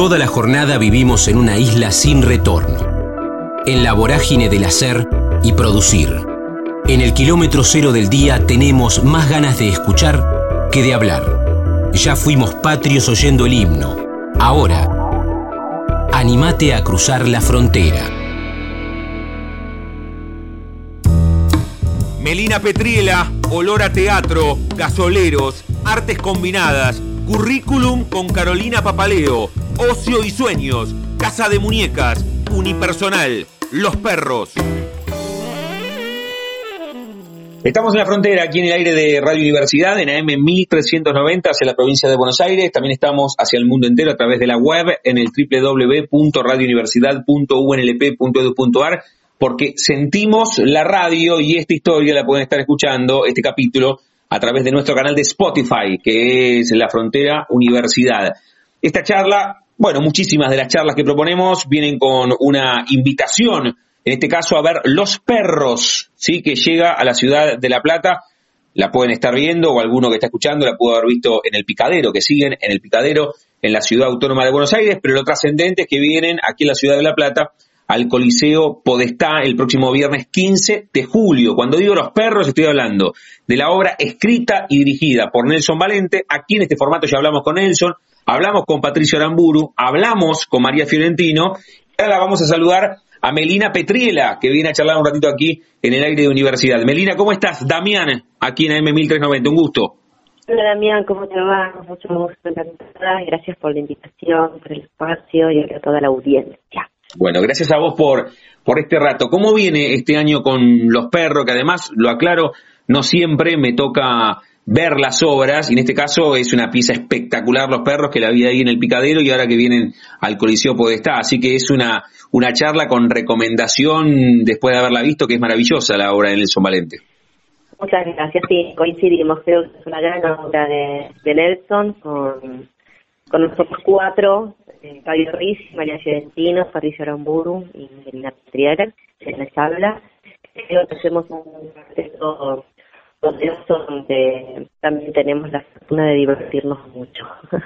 Toda la jornada vivimos en una isla sin retorno, en la vorágine del hacer y producir. En el kilómetro cero del día tenemos más ganas de escuchar que de hablar. Ya fuimos patrios oyendo el himno. Ahora, animate a cruzar la frontera. Melina Petriela, olor a teatro, gasoleros, artes combinadas, currículum con Carolina Papaleo, ocio y sueños, casa de muñecas, unipersonal, los perros. Estamos en la frontera, aquí en el aire de Radio Universidad, en AM 1390 hacia la provincia de Buenos Aires. También estamos hacia el mundo entero a través de la web en el www.radiouniversidad.unlp.edu.ar porque sentimos la radio y esta historia la pueden estar escuchando, este capítulo, a través de nuestro canal de Spotify, que es La Frontera Universidad. Esta charla, bueno, muchísimas de las charlas que proponemos vienen con una invitación, en este caso a ver Los Perros, ¿sí? que llega a la ciudad de La Plata. La pueden estar viendo o alguno que está escuchando la pudo haber visto en el Picadero, que siguen en el Picadero en la ciudad autónoma de Buenos Aires, pero lo trascendente es que vienen aquí en la ciudad de La Plata al Coliseo Podestá el próximo viernes 15 de julio. Cuando digo los perros, estoy hablando de la obra escrita y dirigida por Nelson Valente. Aquí en este formato ya hablamos con Nelson, hablamos con Patricio Aramburu, hablamos con María Fiorentino. Y ahora vamos a saludar a Melina Petriela, que viene a charlar un ratito aquí en el aire de universidad. Melina, ¿cómo estás? Damián, aquí en AM1390, un gusto. Hola Damián, ¿cómo te va? Mucho gusto, Gracias por la invitación, por el espacio y a toda la audiencia. Bueno, gracias a vos por, por este rato. ¿Cómo viene este año con los perros? Que además, lo aclaro, no siempre me toca ver las obras, y en este caso es una pieza espectacular Los Perros, que la vi ahí en el Picadero y ahora que vienen al Coliseo Podestá, así que es una, una charla con recomendación después de haberla visto, que es maravillosa la obra de Nelson Valente. Muchas gracias, sí, coincidimos, creo que es una gran obra de, Nelson, con, con nosotros cuatro, eh, Fabio Riz, María Fiorentino, Patricio Aramburu y Melina Petriera, que les habla. Creo que hacemos un proceso donde también tenemos la fortuna de divertirnos mucho.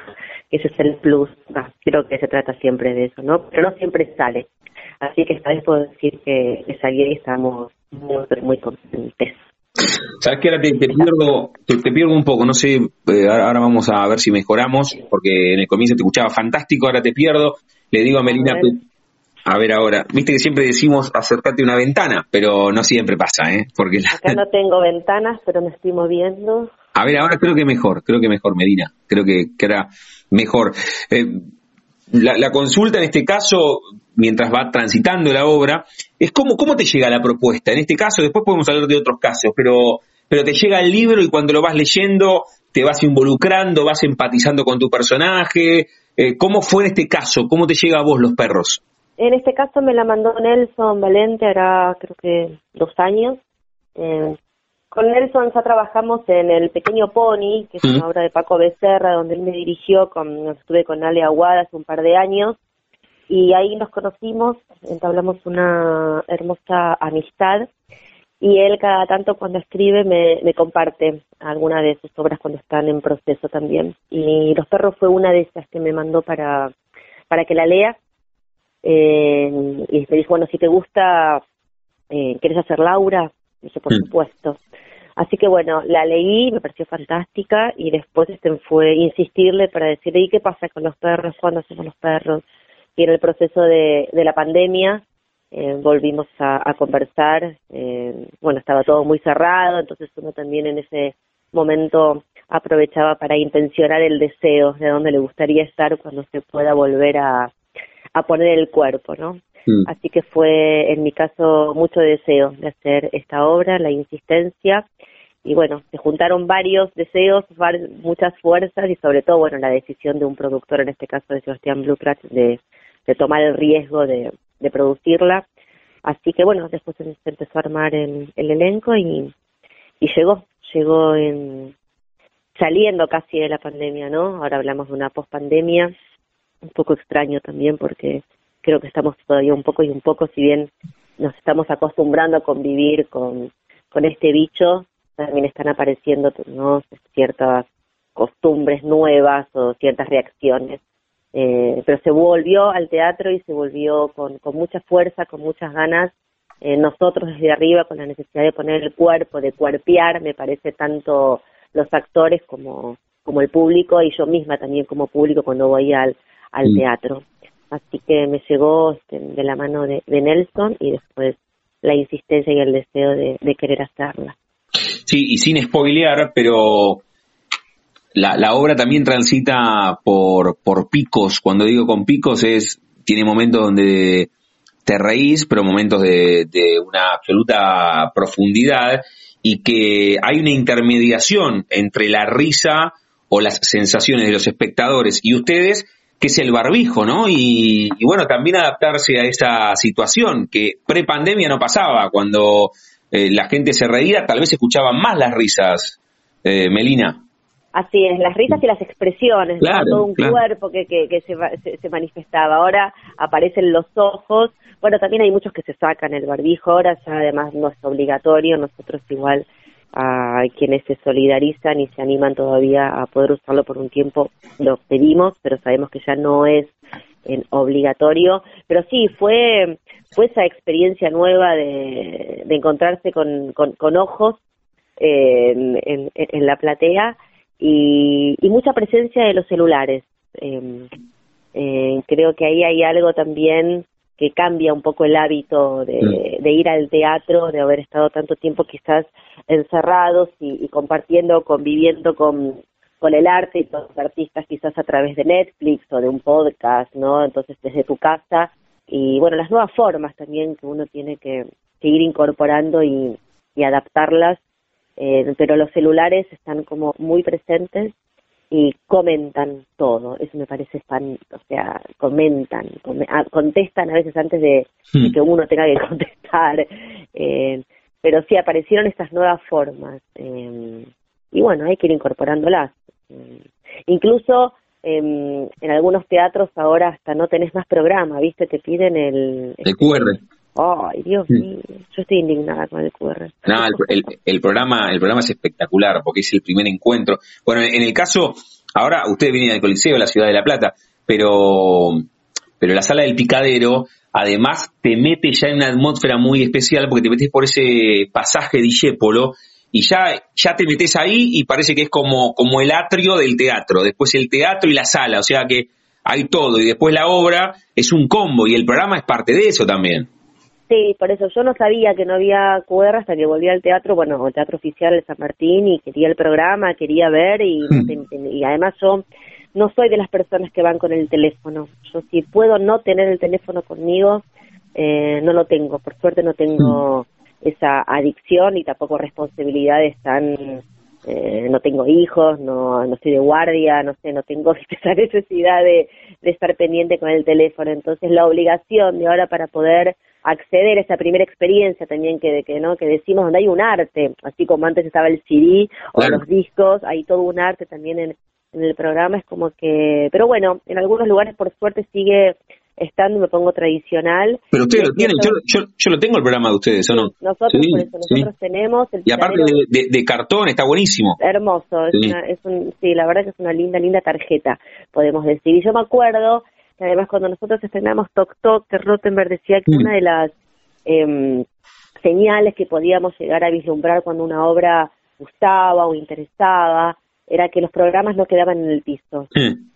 Ese es el plus. creo que se trata siempre de eso, ¿no? Pero no siempre sale. Así que esta vez puedo decir que, que salí y estamos muy, muy contentes. Sabes que ahora te, pierdo, te, pierdo un poco, no sé, eh, ahora vamos a ver si mejoramos, porque en el comienzo te escuchaba fantástico, ahora te pierdo. Le digo a Melina, a ver ahora, viste que siempre decimos acercarte a una ventana, pero no siempre pasa, ¿eh? Porque Acá no tengo ventanas, pero me estoy moviendo. A ver, ahora creo que mejor, creo que mejor, Melina, creo que, que era mejor. Eh, la, consulta en este caso, mientras va transitando la obra, es cómo, cómo te llega la propuesta. En este caso, después podemos hablar de otros casos, pero, pero te llega el libro y cuando lo vas leyendo te vas involucrando, vas empatizando con tu personaje. Eh, ¿Cómo fue en este caso? ¿Cómo te llega a vos los perros? En este caso me la mandó Nelson Valente, hará creo que dos años. Eh, con Nelson ya trabajamos en El Pequeño Pony, que es una obra de Paco Becerra, donde él me dirigió, con, estuve con Ale Aguada hace un par de años, y ahí nos conocimos, entablamos una hermosa amistad, y él cada tanto cuando escribe me, me comparte alguna de sus obras cuando están en proceso también. Y Los Perros fue una de esas que me mandó para, para que la lea, eh, y me dijo, bueno, si te gusta, eh, ¿quieres hacer Laura? Dije, por supuesto. Así que bueno, la leí, me pareció fantástica y después este fue insistirle para decirle, ¿y qué pasa con los perros? ¿Cuándo hacemos los perros? Y en el proceso de, de la pandemia eh, volvimos a, conversar, eh, bueno, estaba todo muy cerrado, entonces uno también en ese momento aprovechaba para intencionar el deseo de dónde le gustaría estar cuando se pueda volver a, a poner el cuerpo, ¿no? Mm. Así que fue en mi caso mucho deseo de hacer esta obra, la insistencia y bueno, se juntaron varios deseos, muchas fuerzas y sobre todo, bueno, la decisión de un productor, en este caso de Sebastián Blucrat, de, de tomar el riesgo de, de producirla. Así que bueno, después se empezó a armar el, el elenco y, y llegó, llegó en saliendo casi de la pandemia, ¿no? Ahora hablamos de una pospandemia, un poco extraño también porque creo que estamos todavía un poco y un poco, si bien nos estamos acostumbrando a convivir con, con este bicho, también están apareciendo ¿no? ciertas costumbres nuevas o ciertas reacciones eh, pero se volvió al teatro y se volvió con, con mucha fuerza, con muchas ganas. Eh, nosotros desde arriba, con la necesidad de poner el cuerpo, de cuerpear, me parece tanto los actores como, como el público y yo misma también como público cuando voy al, al mm. teatro. Así que me llegó este, de la mano de, Nelson y después la insistencia y el deseo de, de querer hacerla. Sí, y sin spoilear, pero la, la obra también transita por, por picos. Cuando digo con picos es, tiene momentos donde te reís, pero momentos de, de una absoluta profundidad y que hay una intermediación entre la risa o las sensaciones de los espectadores y ustedes, que es el barbijo, ¿no? Y, bueno, también adaptarse a esa situación que pre-pandemia no pasaba, cuando eh, la gente se reía, tal vez escuchaban más las risas, eh, Melina. Así es, las risas y las expresiones, todo un cuerpo que, que, se, se, manifestaba. Ahora aparecen los ojos. Bueno, también hay muchos que se sacan el barbijo, ahora ya además no es obligatorio, nosotros igual a quienes se solidarizan y se animan todavía a poder usarlo por un tiempo, lo pedimos, pero sabemos que ya no es en obligatorio. Pero sí, fue, fue esa experiencia nueva de, encontrarse con, con, ojos en, en la platea y, mucha presencia de los celulares. Em, eh, creo que ahí hay algo también que cambia un poco el hábito de, mm. ir al teatro, de haber estado tanto tiempo quizás encerrados y, compartiendo, conviviendo con, con el arte y los artistas quizás a través de Netflix o de un podcast, ¿no? Entonces desde tu casa y bueno, las nuevas formas también que uno tiene que seguir incorporando y adaptarlas eh, pero los celulares están como muy presentes y comentan todo, eso me parece fan, o sea, comentan, ah, contestan a veces antes de, hmm. que uno tenga que contestar, eh, pero sí aparecieron estas nuevas formas eh, y bueno, hay que ir incorporándolas. incluso en algunos teatros ahora hasta no tenés más programa, ¿viste? Te piden el... El QR. Ay, Dios mío, yo estoy indignada con el QR. No, el, programa, el programa es espectacular porque es el primer encuentro. Bueno, en el caso, ahora ustedes vienen del Coliseo, la ciudad de La Plata, pero, pero la sala del picadero, además te mete ya en una atmósfera muy especial porque te metes por ese pasaje de y ya, ya te metes ahí y parece que es como, como el atrio del teatro, después el teatro y la sala, o sea que hay todo y después la obra es un combo y el programa es parte de eso también. Sí, por eso yo no sabía que no había QR hasta que volví al teatro, bueno, al Teatro Oficial de San Martín y quería el programa, quería ver y, hmm. y además yo no soy de las personas que van con el teléfono. Yo si puedo no tener el teléfono conmigo, eh, no lo tengo. Por suerte no tengo hmm. esa adicción y tampoco responsabilidades tan... Eh, no tengo hijos, no, no estoy de guardia, no sé, no tengo esa necesidad de, de estar pendiente con el teléfono. Entonces la obligación de ahora para poder acceder a esa primera experiencia también que, que no que decimos donde hay un arte así como antes estaba el CD o los discos hay todo un arte también en, en el programa es como que pero bueno en algunos lugares por suerte sigue estando me pongo tradicional. Pero ustedes lo tienen yo, yo, yo, lo tengo el programa de ustedes o no nosotros por eso nosotros tenemos y aparte de, cartón está buenísimo. Hermoso es, una, es un sí la verdad que es una linda linda tarjeta podemos decir. Y yo me acuerdo que además cuando nosotros estrenamos Tok Tok, que Rottenberg decía que mm. una de las eh, señales que podíamos llegar a vislumbrar cuando una obra gustaba o interesaba era que los programas no quedaban en el piso.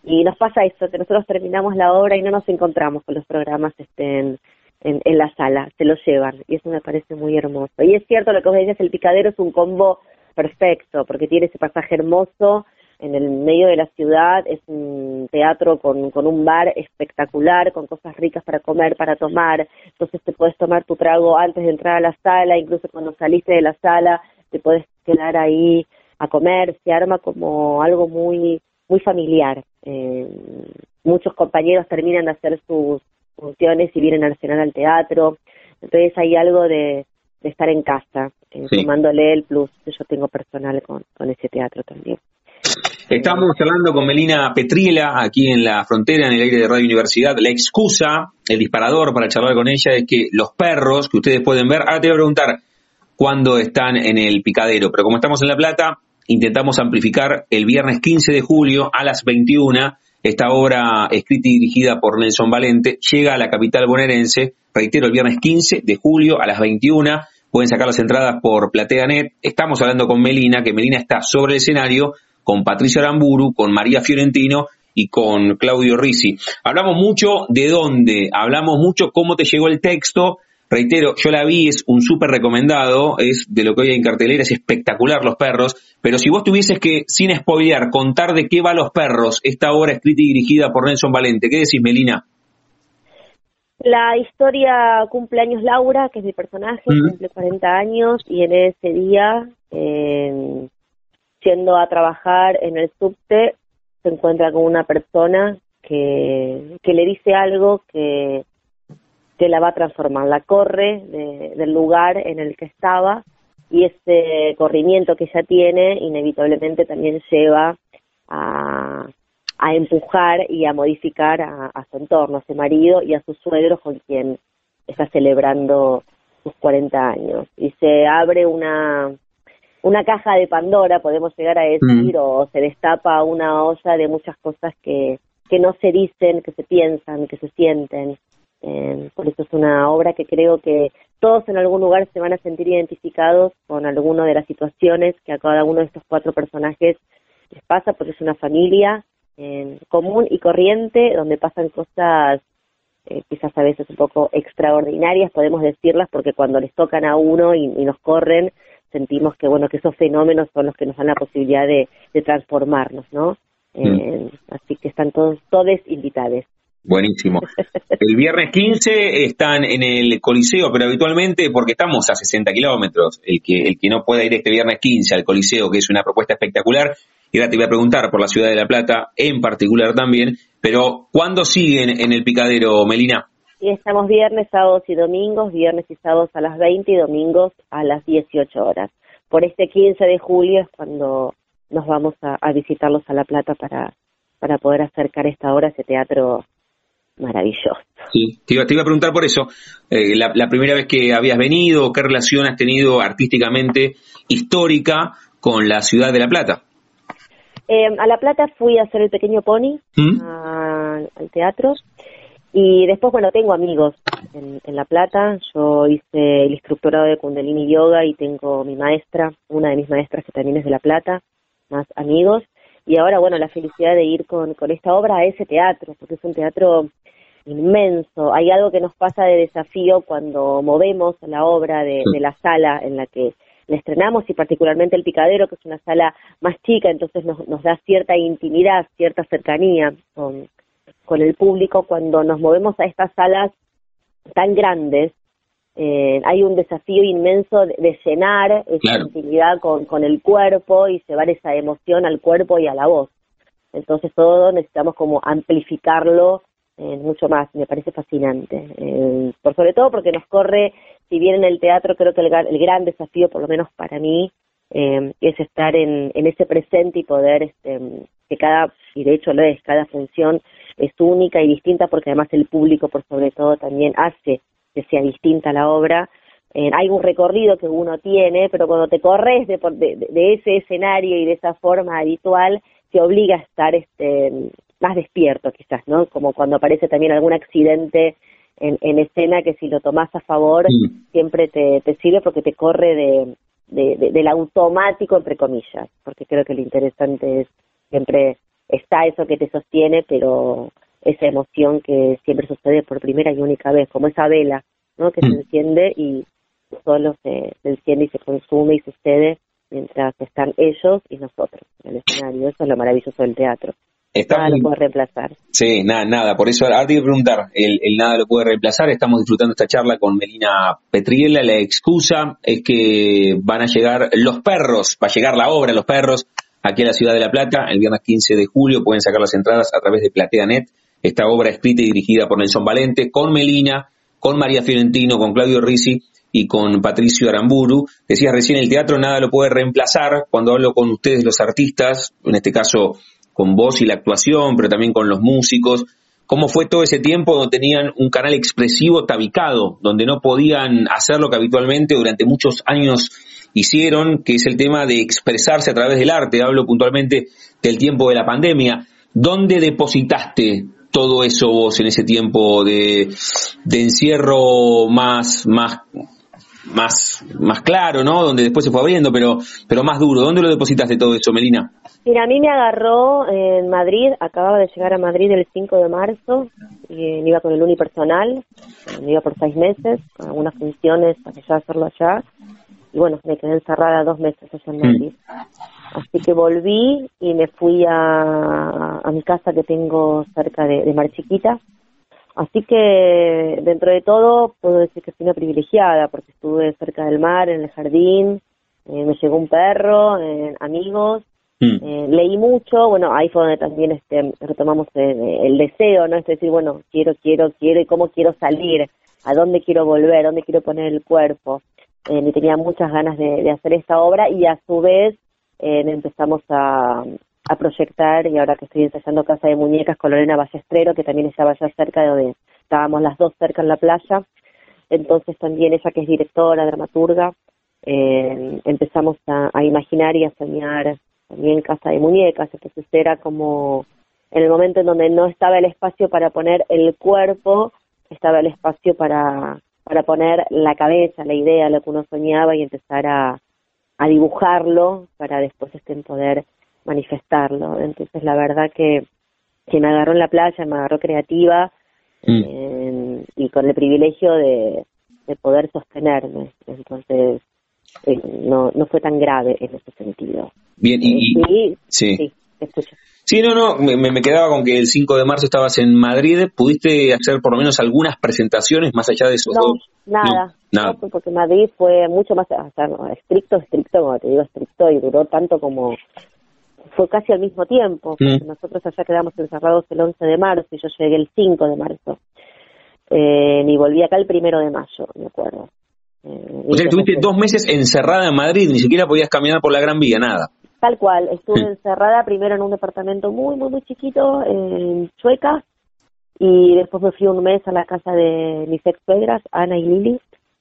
Y nos pasa eso, que nosotros terminamos la obra y no nos encontramos con los programas estén en, en, la sala, se los llevan. Y eso me parece muy hermoso. Y es cierto lo que vos decías, el picadero es un combo perfecto, porque tiene ese pasaje hermoso en el medio de la ciudad, es un teatro con, con un bar espectacular, con cosas ricas para comer, para tomar, entonces te puedes tomar tu trago antes de entrar a la sala, incluso cuando saliste de la sala, te puedes quedar ahí a comer, se arma como algo muy, muy familiar. Eh, muchos compañeros terminan de hacer sus funciones y vienen a cenar al teatro, entonces hay algo de, de estar en casa, eh, tomándole el plus que yo tengo personal con, con ese teatro también. Estamos hablando con Melina Petriela aquí en la frontera, en el aire de Radio Universidad. La excusa, el disparador para charlar con ella es que los perros que ustedes pueden ver, ahora te voy a preguntar cuándo están en el picadero, pero como estamos en La Plata, intentamos amplificar el viernes 15 de julio a las 21 esta obra escrita y dirigida por Nelson Valente llega a la capital bonaerense, reitero, el viernes 15 de julio a las 21. Pueden sacar las entradas por PlateaNet. Estamos hablando con Melina, que Melina está sobre el escenario, con Patricia Aramburu, con María Fiorentino y con Claudio Risi. Hablamos mucho de dónde, hablamos mucho cómo te llegó el texto, Reitero, yo la vi, es un súper recomendado, es de lo que hoy hay en cartelera, es espectacular Los Perros, pero si vos tuvieses que, sin spoilear, contar de qué va Los Perros, esta obra escrita y dirigida por Nelson Valente, ¿qué decís, Melina? La historia cumple años Laura, que es mi personaje, cumple 40 años y en ese día, eh, yendo a trabajar en el subte, se encuentra con una persona que, que le dice algo que que la va a transformar, la corre del lugar en el que estaba y ese corrimiento que ella tiene inevitablemente también lleva a, empujar y a modificar a, su entorno, a su marido y a su suegro con quien está celebrando sus 40 años. Y se abre una, una caja de Pandora, podemos llegar a decir, mm. o se destapa una olla de muchas cosas que, que no se dicen, que se piensan, que se sienten eh, por eso es una obra que creo que todos en algún lugar se van a sentir identificados con alguna de las situaciones que a cada uno de estos cuatro personajes les pasa, porque es una familia eh, común y corriente donde pasan cosas eh, quizás a veces un poco extraordinarias, podemos decirlas, porque cuando les tocan a uno y, nos corren, sentimos que bueno que esos fenómenos son los que nos dan la posibilidad de, transformarnos, ¿no? Mm. Así que están todos, todos invitados. Buenísimo. El viernes 15 están en el Coliseo, pero habitualmente, porque estamos a 60 kilómetros, el que, el que no pueda ir este viernes 15 al Coliseo, que es una propuesta espectacular, y ahora te voy a preguntar por la ciudad de La Plata en particular también, pero ¿cuándo siguen en el picadero, Melina? Y estamos viernes, sábados y domingos, viernes y sábados a las 20 y domingos a las 18 horas. Por este 15 de julio es cuando nos vamos a, visitarlos a La Plata para, para poder acercar esta obra a ese teatro maravilloso. Sí, te iba, a preguntar por eso, eh, la, primera vez que habías venido, qué relación has tenido artísticamente histórica con la ciudad de La Plata. Eh, a La Plata fui a hacer el pequeño pony ¿Mm? al teatro y después, bueno, tengo amigos en, en, La Plata. Yo hice el instructorado de Kundalini Yoga y tengo mi maestra, una de mis maestras que también es de La Plata, más amigos. Y ahora, bueno, la felicidad de ir con, con esta obra a ese teatro, porque es un teatro inmenso. Hay algo que nos pasa de desafío cuando movemos la obra de, la sala en la que la estrenamos y particularmente el picadero, que es una sala más chica, entonces nos, nos da cierta intimidad, cierta cercanía con, con el público. Cuando nos movemos a estas salas tan grandes, eh, hay un desafío inmenso de, llenar esa intimidad con, con el cuerpo y llevar esa emoción al cuerpo y a la voz. Entonces todo necesitamos como amplificarlo eh, mucho más, me parece fascinante. Eh, por sobre todo porque nos corre, si bien en el teatro creo que el, gran desafío, por lo menos para mí, eh, es estar en, en ese presente y poder, este, que cada, y de hecho lo es, cada función es única y distinta porque además el público por sobre todo también hace que sea distinta la obra. hay un recorrido que uno tiene, pero cuando te corres de, de, de, ese escenario y de esa forma habitual, te obliga a estar este, más despierto quizás, ¿no? Como cuando aparece también algún accidente en, en escena que si lo tomas a favor siempre te, te sirve porque te corre de, de, del automático, entre comillas, porque creo que lo interesante es siempre está eso que te sostiene, pero esa emoción que siempre sucede por primera y única vez, como esa vela, ¿no? Que se enciende y solo se, se enciende y se consume y sucede mientras están ellos y nosotros en el escenario. Eso es lo maravilloso del teatro nada lo puede reemplazar. Sí, nada, nada. Por eso ahora te voy a preguntar, el, nada lo puede reemplazar. Estamos disfrutando esta charla con Melina Petriela. La excusa es que van a llegar los perros, va a llegar la obra Los Perros aquí a la ciudad de La Plata el viernes 15 de julio. Pueden sacar las entradas a través de PlateaNet. Esta obra escrita y dirigida por Nelson Valente, con Melina, con María Fiorentino, con Claudio Risi y con Patricio Aramburu. Decías recién, el teatro nada lo puede reemplazar. Cuando hablo con ustedes, los artistas, en este caso con voz y la actuación, pero también con los músicos. ¿Cómo fue todo ese tiempo donde tenían un canal expresivo tabicado, donde no podían hacer lo que habitualmente durante muchos años hicieron, que es el tema de expresarse a través del arte? Hablo puntualmente del tiempo de la pandemia. ¿dónde depositaste todo eso vos en ese tiempo de, de encierro más, más, más, más claro, ¿no? Donde después se fue abriendo, pero, pero más duro. ¿Dónde lo depositaste todo eso, Melina? Mira, a mí me agarró en Madrid, acababa de llegar a Madrid el 5 de marzo, y me iba con el unipersonal, me iba por seis meses, con algunas funciones para ya hacerlo allá, y bueno, me quedé encerrada dos meses allá en mm. Madrid. Así que volví y me fui a, a mi casa que tengo cerca de, de Mar Chiquita, Así que dentro de todo puedo decir que fui una privilegiada porque estuve cerca del mar, en el jardín, eh, me llegó un perro, eh, amigos, mm. eh, leí mucho, bueno, ahí fue donde también este, retomamos el, deseo, ¿no? Es decir, bueno, quiero, quiero, quiero y cómo quiero salir, a dónde quiero volver, dónde quiero poner el cuerpo. Y tenía muchas ganas de, hacer esta obra y a su vez empezamos a, a proyectar y ahora que estoy ensayando Casa de Muñecas con Lorena Ballestrero, que también estaba allá cerca de donde estábamos las dos cerca en la playa, entonces también ella que es directora, dramaturga, eh, empezamos a, imaginar y a soñar también Casa de Muñecas, entonces era como en el momento en donde no estaba el espacio para poner el cuerpo, estaba el espacio para, para poner la cabeza, la idea, lo que uno soñaba y empezar a, a dibujarlo para después estén poder manifestarlo. Entonces, la verdad que, que me agarró en la playa, me agarró creativa mm. eh, y con el privilegio de, de poder sostenerme. Entonces, eh, no, no fue tan grave en ese sentido. Bien, y, sí, sí, sí, escucho. Sí, no, no, me, me, quedaba con que el 5 de marzo estabas en Madrid. ¿Pudiste hacer por lo menos algunas presentaciones más allá de esos no, dos? Nada, nada. porque Madrid fue mucho más estricto, estricto, como te digo, estricto y duró tanto como fue casi al mismo tiempo. Mm. Nosotros allá quedamos encerrados el 11 de marzo y yo llegué el 5 de marzo. Eh, y volví acá el primero de mayo, me acuerdo. Eh, o sea, estuviste dos meses encerrada en Madrid, ni siquiera podías caminar por la Gran Vía, nada. Tal cual, estuve mm. encerrada primero en un departamento muy, muy, muy chiquito en Chueca y después me fui un mes a la casa de mis ex suegras, Ana y Lili.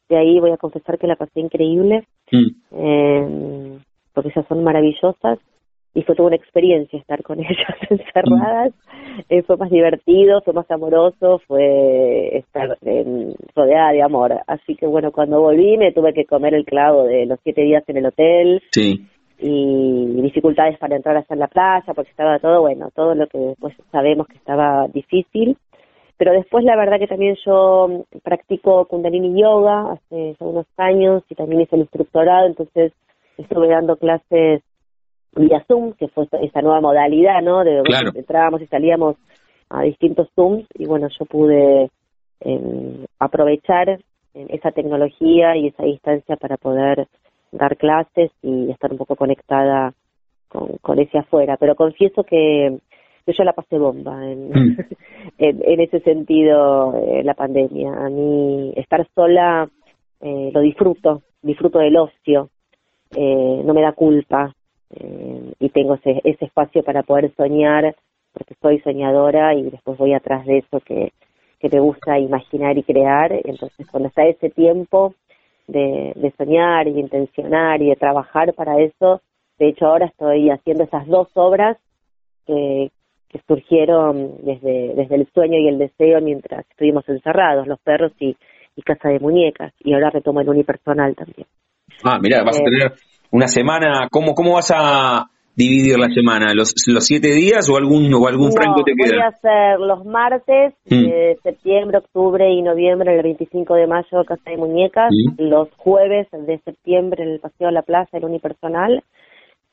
De ahí voy a confesar que la pasé increíble, mm. eh, porque ellas son maravillosas y fue toda una experiencia estar con ellas encerradas. Eh, fue más divertido, fue más amoroso, fue estar rodeada de amor. Así que bueno, cuando volví me tuve que comer el clavo de los siete días en el hotel. Sí. Y dificultades para entrar hasta la playa, porque estaba todo, bueno, todo lo que después sabemos que estaba difícil. Pero después la verdad que también yo practico Kundalini Yoga hace unos años y también hice el instructorado, entonces estuve dando clases vía Zoom, que fue esta nueva modalidad, ¿no? De claro. entrábamos y salíamos a distintos Zooms y bueno, yo pude em, aprovechar esa tecnología y esa distancia para poder dar clases y estar un poco conectada con, con ese afuera. Pero confieso que, yo la pasé bomba en, mm. en, ese sentido, eh, la pandemia. A mí estar sola eh, lo disfruto, disfruto del ocio, eh, no me da culpa, eh, y tengo ese, ese espacio para poder soñar porque soy soñadora y después voy atrás de eso que, que me gusta imaginar y crear. Entonces, cuando está ese tiempo de, de soñar y de intencionar y de trabajar para eso, de hecho ahora estoy haciendo esas dos obras que, que surgieron desde, desde el sueño y el deseo mientras estuvimos encerrados, los perros y, y Casa de Muñecas, y ahora retomo el unipersonal también. Ah, mira, vas a eh, tener una semana, ¿cómo, cómo vas a dividir la semana? ¿Los, los siete días o algún, o algún franco te queda? Voy a hacer los martes, mm. de septiembre, octubre y noviembre, el 25 de mayo, Casa de Muñecas, mm. los jueves de septiembre en el Paseo de la Plaza, el unipersonal,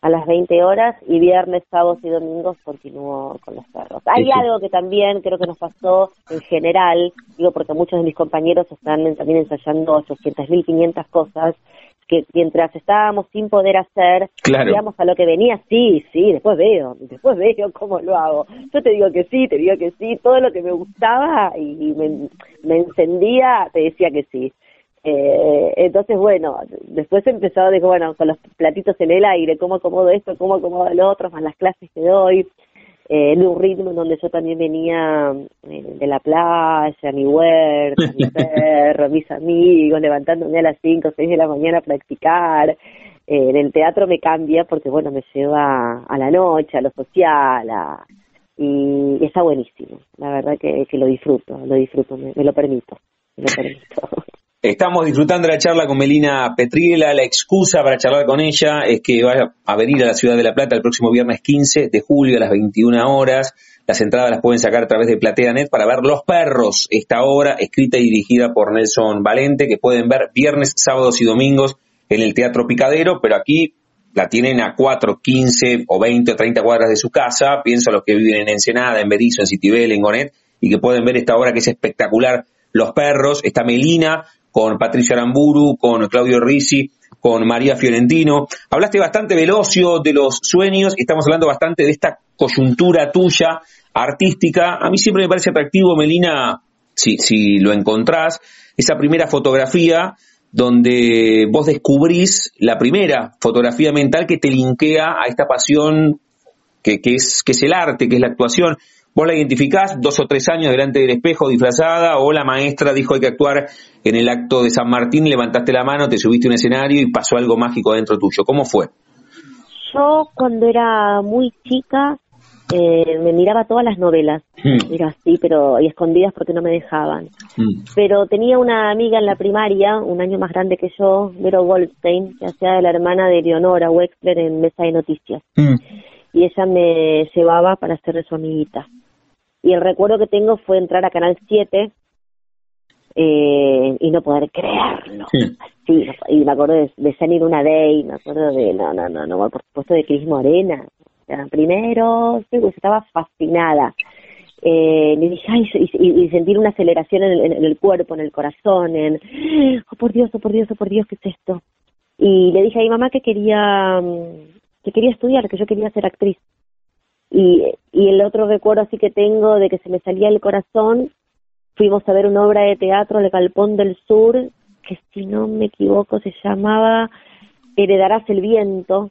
a las 20 horas, y viernes, sábados y domingos continúo con los perros. Hay algo que también creo que nos pasó en general, digo porque muchos de mis compañeros están también ensayando 800.500 cosas, que mientras estábamos sin poder hacer, digamos a lo que venía, sí, sí, después veo, después veo cómo lo hago. Yo te digo que sí, te digo que sí, todo lo que me gustaba y me, me encendía, te decía que sí. Eh, entonces, bueno, después he empezado, digo, bueno, con los platitos en el aire, cómo acomodo esto, cómo acomodo lo otro, más las clases que doy eh, en un ritmo en donde yo también venía eh, de la playa, mi huerta, mi perro, mis amigos, levantándome a las 5 o 6 de la mañana a practicar. Eh, en el teatro me cambia porque, bueno, me lleva a la noche, a lo social, a, y está buenísimo. La verdad que, que lo disfruto, lo disfruto, me, lo permito, me lo permito. Estamos disfrutando de la charla con Melina Petriela. La excusa para charlar con ella es que va a venir a la ciudad de La Plata el próximo viernes 15 de julio a las 21 horas. Las entradas las pueden sacar a través de PlateaNet para ver Los Perros, esta obra escrita y dirigida por Nelson Valente, que pueden ver viernes, sábados y domingos en el Teatro Picadero, pero aquí la tienen a 4, 15 o 20 o 30 cuadras de su casa. Pienso a los que viven en Ensenada, en Berizo, en Citibel, en Gonet, y que pueden ver esta obra que es espectacular. Los Perros, está Melina con Patricio Aramburu, con Claudio Risi, con María Fiorentino. Hablaste bastante del ocio, de los sueños, estamos hablando bastante de esta coyuntura tuya artística. A mí siempre me parece atractivo, Melina, si, si lo encontrás, esa primera fotografía donde vos descubrís la primera fotografía mental que te linkea a esta pasión que, que, es, que es el arte, que es la actuación. Vos la identificás dos o tres años delante del espejo disfrazada o la maestra dijo hay que actuar en el acto de San Martín, levantaste la mano, te subiste a un escenario y pasó algo mágico dentro tuyo. ¿Cómo fue? Yo cuando era muy chica eh, me miraba todas las novelas, mm. era así, pero y escondidas porque no me dejaban. Mm. Pero tenía una amiga en la primaria, un año más grande que yo, Vero Goldstein, que hacía de la hermana de Leonora Wexler en Mesa de Noticias. Mm. Y ella me llevaba para ser su amiguita. Y el recuerdo que tengo fue entrar a Canal 7 eh, y no poder creerlo. Sí. y me acuerdo de, de Una Day, me acuerdo de, no, no, no, no, por supuesto de Cris Morena, primero, sí, pues estaba fascinada. Eh, le dije, ay, y, sentir una aceleración en el, cuerpo, en el corazón, en, oh por Dios, oh por Dios, oh por Dios, ¿qué es esto? Y le dije a mi mamá que quería, que quería estudiar, que yo quería ser actriz. Y, y el otro recuerdo así que tengo de que se me salía el corazón, fuimos a ver una obra de teatro de Galpón del Sur, que si no me equivoco se llamaba Heredarás el viento,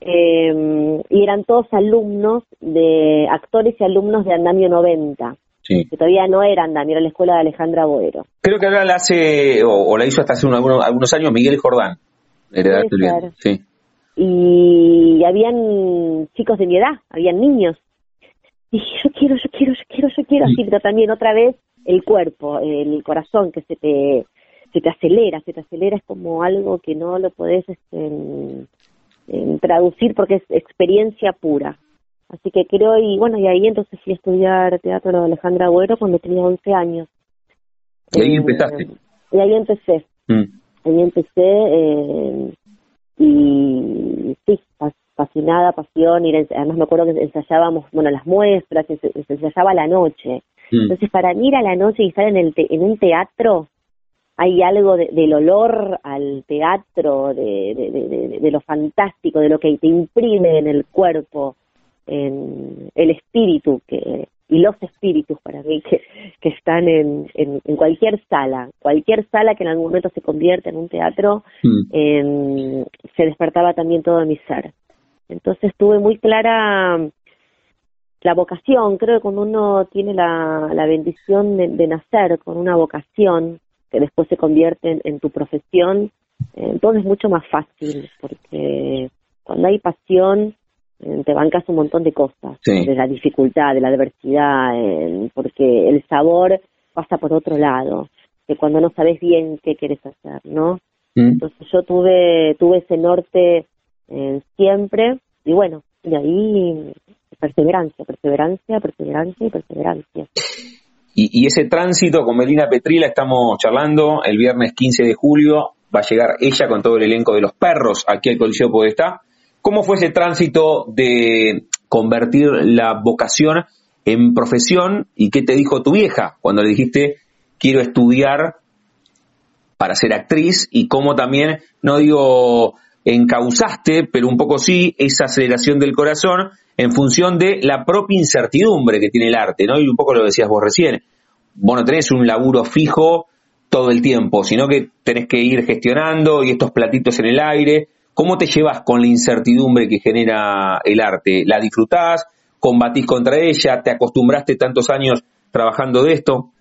eh, y eran todos alumnos de actores y alumnos de Andamio 90. Que todavía no era Andamio, era la escuela de Alejandra Boero. Creo que ahora la hace, o, la hizo hasta hace algunos, años, Miguel Jordán. Sí. Y habían chicos de mi edad, habían niños. Y yo quiero, yo quiero, yo quiero, yo quiero, así, pero también otra vez el cuerpo, el corazón que se te, se te acelera, se te acelera, es como algo que no lo podés este, traducir porque es experiencia pura. Así que creo, y bueno, y ahí entonces fui a estudiar teatro de Alejandra Agüero cuando tenía 11 años. Y ahí empezaste. Eh, y ahí empecé. Mm. Ahí empecé eh, y sí, fascinada, pasión, y además me acuerdo que ensayábamos, bueno, las muestras, se, ensayaba la noche. Mm. Entonces, para mí ir a la noche y estar en, el en un teatro hay algo del olor al teatro, de, de, lo fantástico, de lo que te imprime en el cuerpo, en el espíritu que y los espíritus para mí que, que están en, en, cualquier sala, cualquier sala que en algún momento se convierte en un teatro, mm. se despertaba también todo mi ser. Entonces tuve muy clara la vocación, creo que cuando uno tiene la, la bendición de nacer con una vocación, que después se convierten en tu profesión, entonces es mucho más fácil, porque cuando hay pasión te bancas un montón de cosas, de la dificultad, de la adversidad, porque el sabor pasa por otro lado, que cuando no sabes bien qué quieres hacer, ¿no? Mm. Entonces yo tuve, tuve ese norte eh, siempre, y bueno, y ahí perseverancia, perseverancia, perseverancia y perseverancia. Y, ese tránsito con Melina Petrila estamos charlando el viernes 15 de julio. Va a llegar ella con todo el elenco de los perros aquí al Coliseo Podestá. ¿Cómo fue ese tránsito de convertir la vocación en profesión y qué te dijo tu vieja cuando le dijiste quiero estudiar para ser actriz y cómo también, no digo encausaste, pero un poco sí, esa aceleración del corazón en función de la propia incertidumbre que tiene el arte, ¿no? Y un poco lo decías vos recién. Vos no tenés un laburo fijo todo el tiempo, sino que tenés que ir gestionando y estos platitos en el aire. ¿Cómo te llevas con la incertidumbre que genera el arte? ¿La disfrutás? ¿Combatís contra ella? ¿Te acostumbraste tantos años trabajando de esto?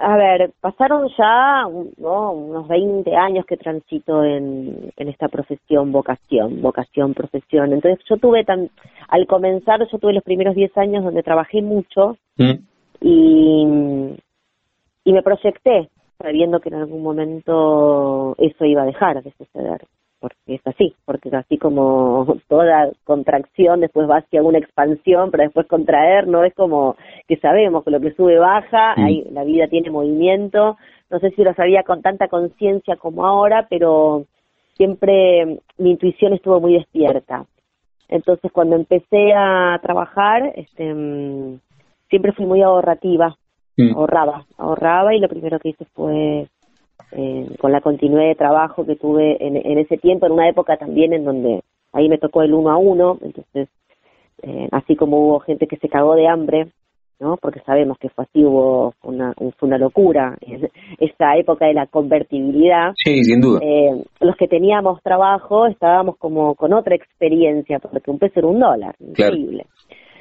a ver, pasaron ya unos 20 años que transito en, en esta profesión, vocación, vocación, profesión. Entonces yo tuve, tan, al comenzar, yo tuve los primeros 10 años donde trabajé mucho mm. y, y me proyecté sabiendo que en algún momento eso iba a dejar de suceder porque es así, porque así como toda contracción después va hacia una expansión, pero después contraer, no es como que sabemos que lo que sube baja, mm. la vida tiene movimiento, no sé si lo sabía con tanta conciencia como ahora, pero siempre mi intuición estuvo muy despierta. Entonces cuando empecé a trabajar, este, mm, siempre fui muy ahorrativa, mm. ahorraba, ahorraba y lo primero que hice fue eh, con la continuidad de trabajo que tuve en, en, ese tiempo, en una época también en donde ahí me tocó el uno a uno, entonces, eh, así como hubo gente que se cagó de hambre, ¿no? Porque sabemos que fue así, hubo una, fue una locura esa época de la convertibilidad. Sí, sin duda. Eh, los que teníamos trabajo estábamos como con otra experiencia, porque un peso era un dólar, increíble.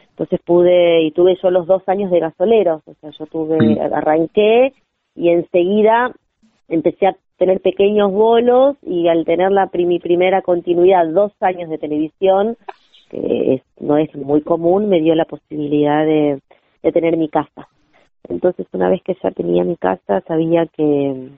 Entonces pude, y tuve yo los dos años de gasoleros, o sea, yo tuve, mm. arranqué y enseguida empecé a tener pequeños bolos y al tener la mi primera continuidad, dos años de televisión, que no es muy común, me dio la posibilidad de, tener mi casa. Entonces, una vez que ya tenía mi casa, sabía que,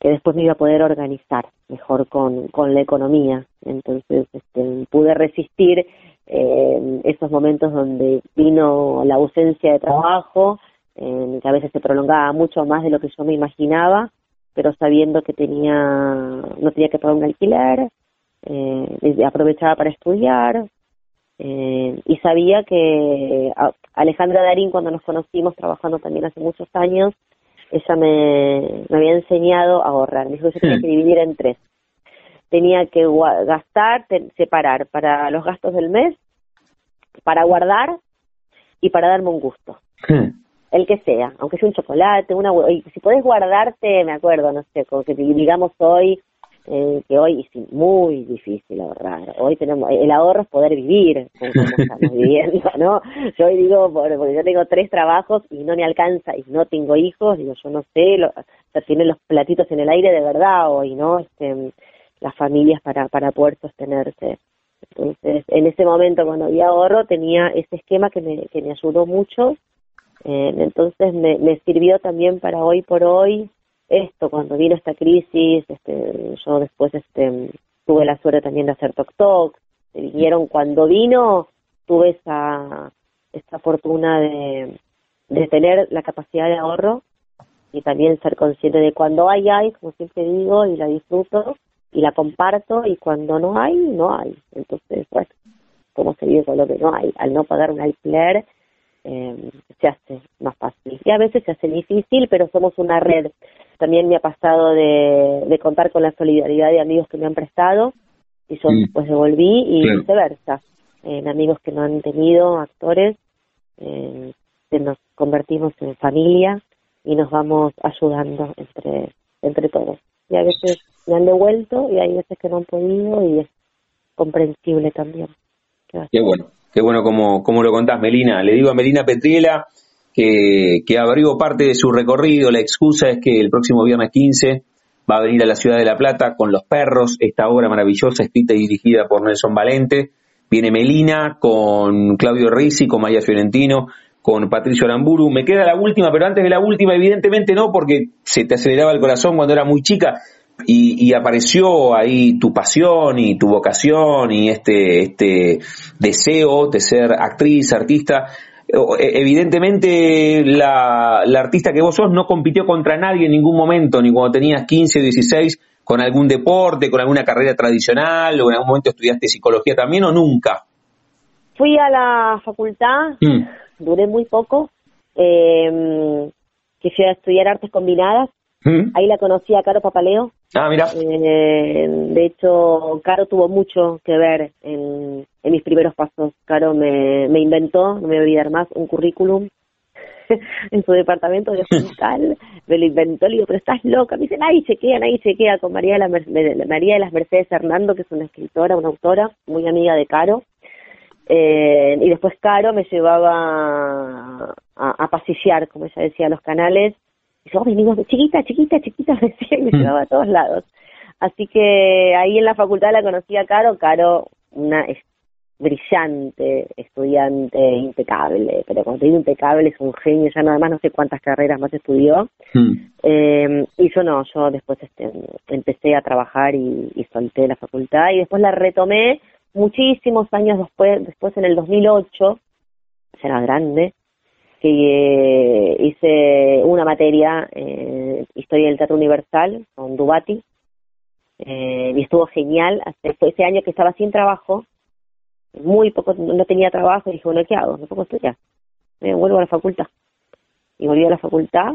que después me iba a poder organizar mejor con, con la economía. Entonces, este, pude resistir eh, esos momentos donde vino la ausencia de trabajo, eh, que a veces se prolongaba mucho más de lo que yo me imaginaba, pero sabiendo que tenía no tenía que pagar un alquiler, eh, aprovechaba para estudiar eh, y sabía que Alejandra Darín cuando nos conocimos trabajando también hace muchos años, ella me, me había enseñado a ahorrar, me dijo que yo tenía que dividir en tres. Tenía que gastar, separar para los gastos del mes, para guardar y para darme un gusto el que sea, aunque sea un chocolate, una si podés guardarte, me acuerdo, no sé, como que digamos hoy, eh, que hoy es muy difícil ahorrar. Hoy tenemos, el ahorro es poder vivir, como estamos viviendo, ¿no? Yo hoy digo, porque yo tengo tres trabajos y no me alcanza y no tengo hijos, digo, yo no sé, lo, tienen los platitos en el aire de verdad hoy, ¿no? Este, las familias para, para poder sostenerse. Entonces, en ese momento cuando había ahorro tenía ese esquema que me, que me ayudó mucho eh, entonces me, me, sirvió también para hoy por hoy esto, cuando vino esta crisis, este, yo después este, tuve la suerte también de hacer Tok Tok, vinieron cuando vino, tuve esa, esta fortuna de, de tener la capacidad de ahorro y también ser consciente de cuando hay, hay, como siempre digo, y la disfruto y la comparto y cuando no hay, no hay. Entonces, bueno, ¿cómo se vive con lo que no hay? Al no pagar un alquiler, eh, se hace más fácil. Y a veces se hace difícil, pero somos una red. También me ha pasado de, contar con la solidaridad de amigos que me han prestado y yo mm. después devolví y viceversa. En amigos que no han tenido, actores, eh, nos convertimos en familia y nos vamos ayudando entre, entre todos. Y a veces me han devuelto y hay veces que no han podido y es comprensible también. Qué bueno. Qué bueno como, como lo contás, Melina. Le digo a Melina Petriela que, que abrió parte de su recorrido. La excusa es que el próximo viernes 15 va a venir a la ciudad de La Plata con Los Perros, esta obra maravillosa escrita y dirigida por Nelson Valente. Viene Melina con Claudio Rizzi, con Maya Fiorentino, con Patricio Aramburu. Me queda la última, pero antes de la última, evidentemente no, porque se te aceleraba el corazón cuando era muy chica y, apareció ahí tu pasión y tu vocación y este, este deseo de ser actriz, artista. E, evidentemente la, la, artista que vos sos no compitió contra nadie en ningún momento, ni cuando tenías 15 o 16 con algún deporte, con alguna carrera tradicional, o en algún momento estudiaste psicología también, o nunca. Fui a la facultad, mm. duré muy poco, eh, que fui a estudiar artes combinadas, mm. ahí la conocí a Caro Papaleo, Ah. Eh, de hecho, Caro tuvo mucho que ver en, mis primeros pasos. Caro me, inventó, no me voy a olvidar más, un currículum en su departamento de hospital, me lo inventó, le digo, pero estás loca, me dice, nadie chequea, nadie chequea, con María de, la María de las Mercedes Hernando, que es una escritora, una autora, muy amiga de Caro, eh, y después Caro me llevaba a, a, como ella decía, los canales, yo venimos de chiquita, chiquita, chiquita, decía y me llevaba a todos lados. Así que ahí en la facultad la conocí a Caro, Caro, una brillante estudiante, impecable, pero cuando digo impecable es un genio, ya nada más no sé cuántas carreras más estudió. Hmm. Eh, y yo no, yo después este, empecé a trabajar y, y, solté la facultad y después la retomé muchísimos años después, después en el 2008, ya era grande, que eh, hice una materia, eh, Historia del Teatro Universal, con Dubati, eh, y estuvo genial, hasta ese año que estaba sin trabajo, muy poco, no tenía trabajo, y dije, bueno, ¿qué hago? No puedo estudiar, vuelvo a la facultad. Y volví a la facultad,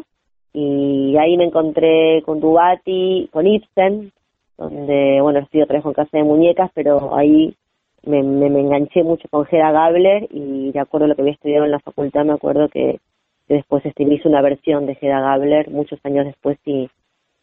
y ahí me encontré con Dubati, con Ibsen, donde, bueno, estudié otra vez con Casa de Muñecas, pero ahí me, me, enganché mucho con Hedda Gabler y de acuerdo a lo que había estudiado en la facultad me acuerdo que, después este, hice una versión de Hedda Gabler muchos años después y,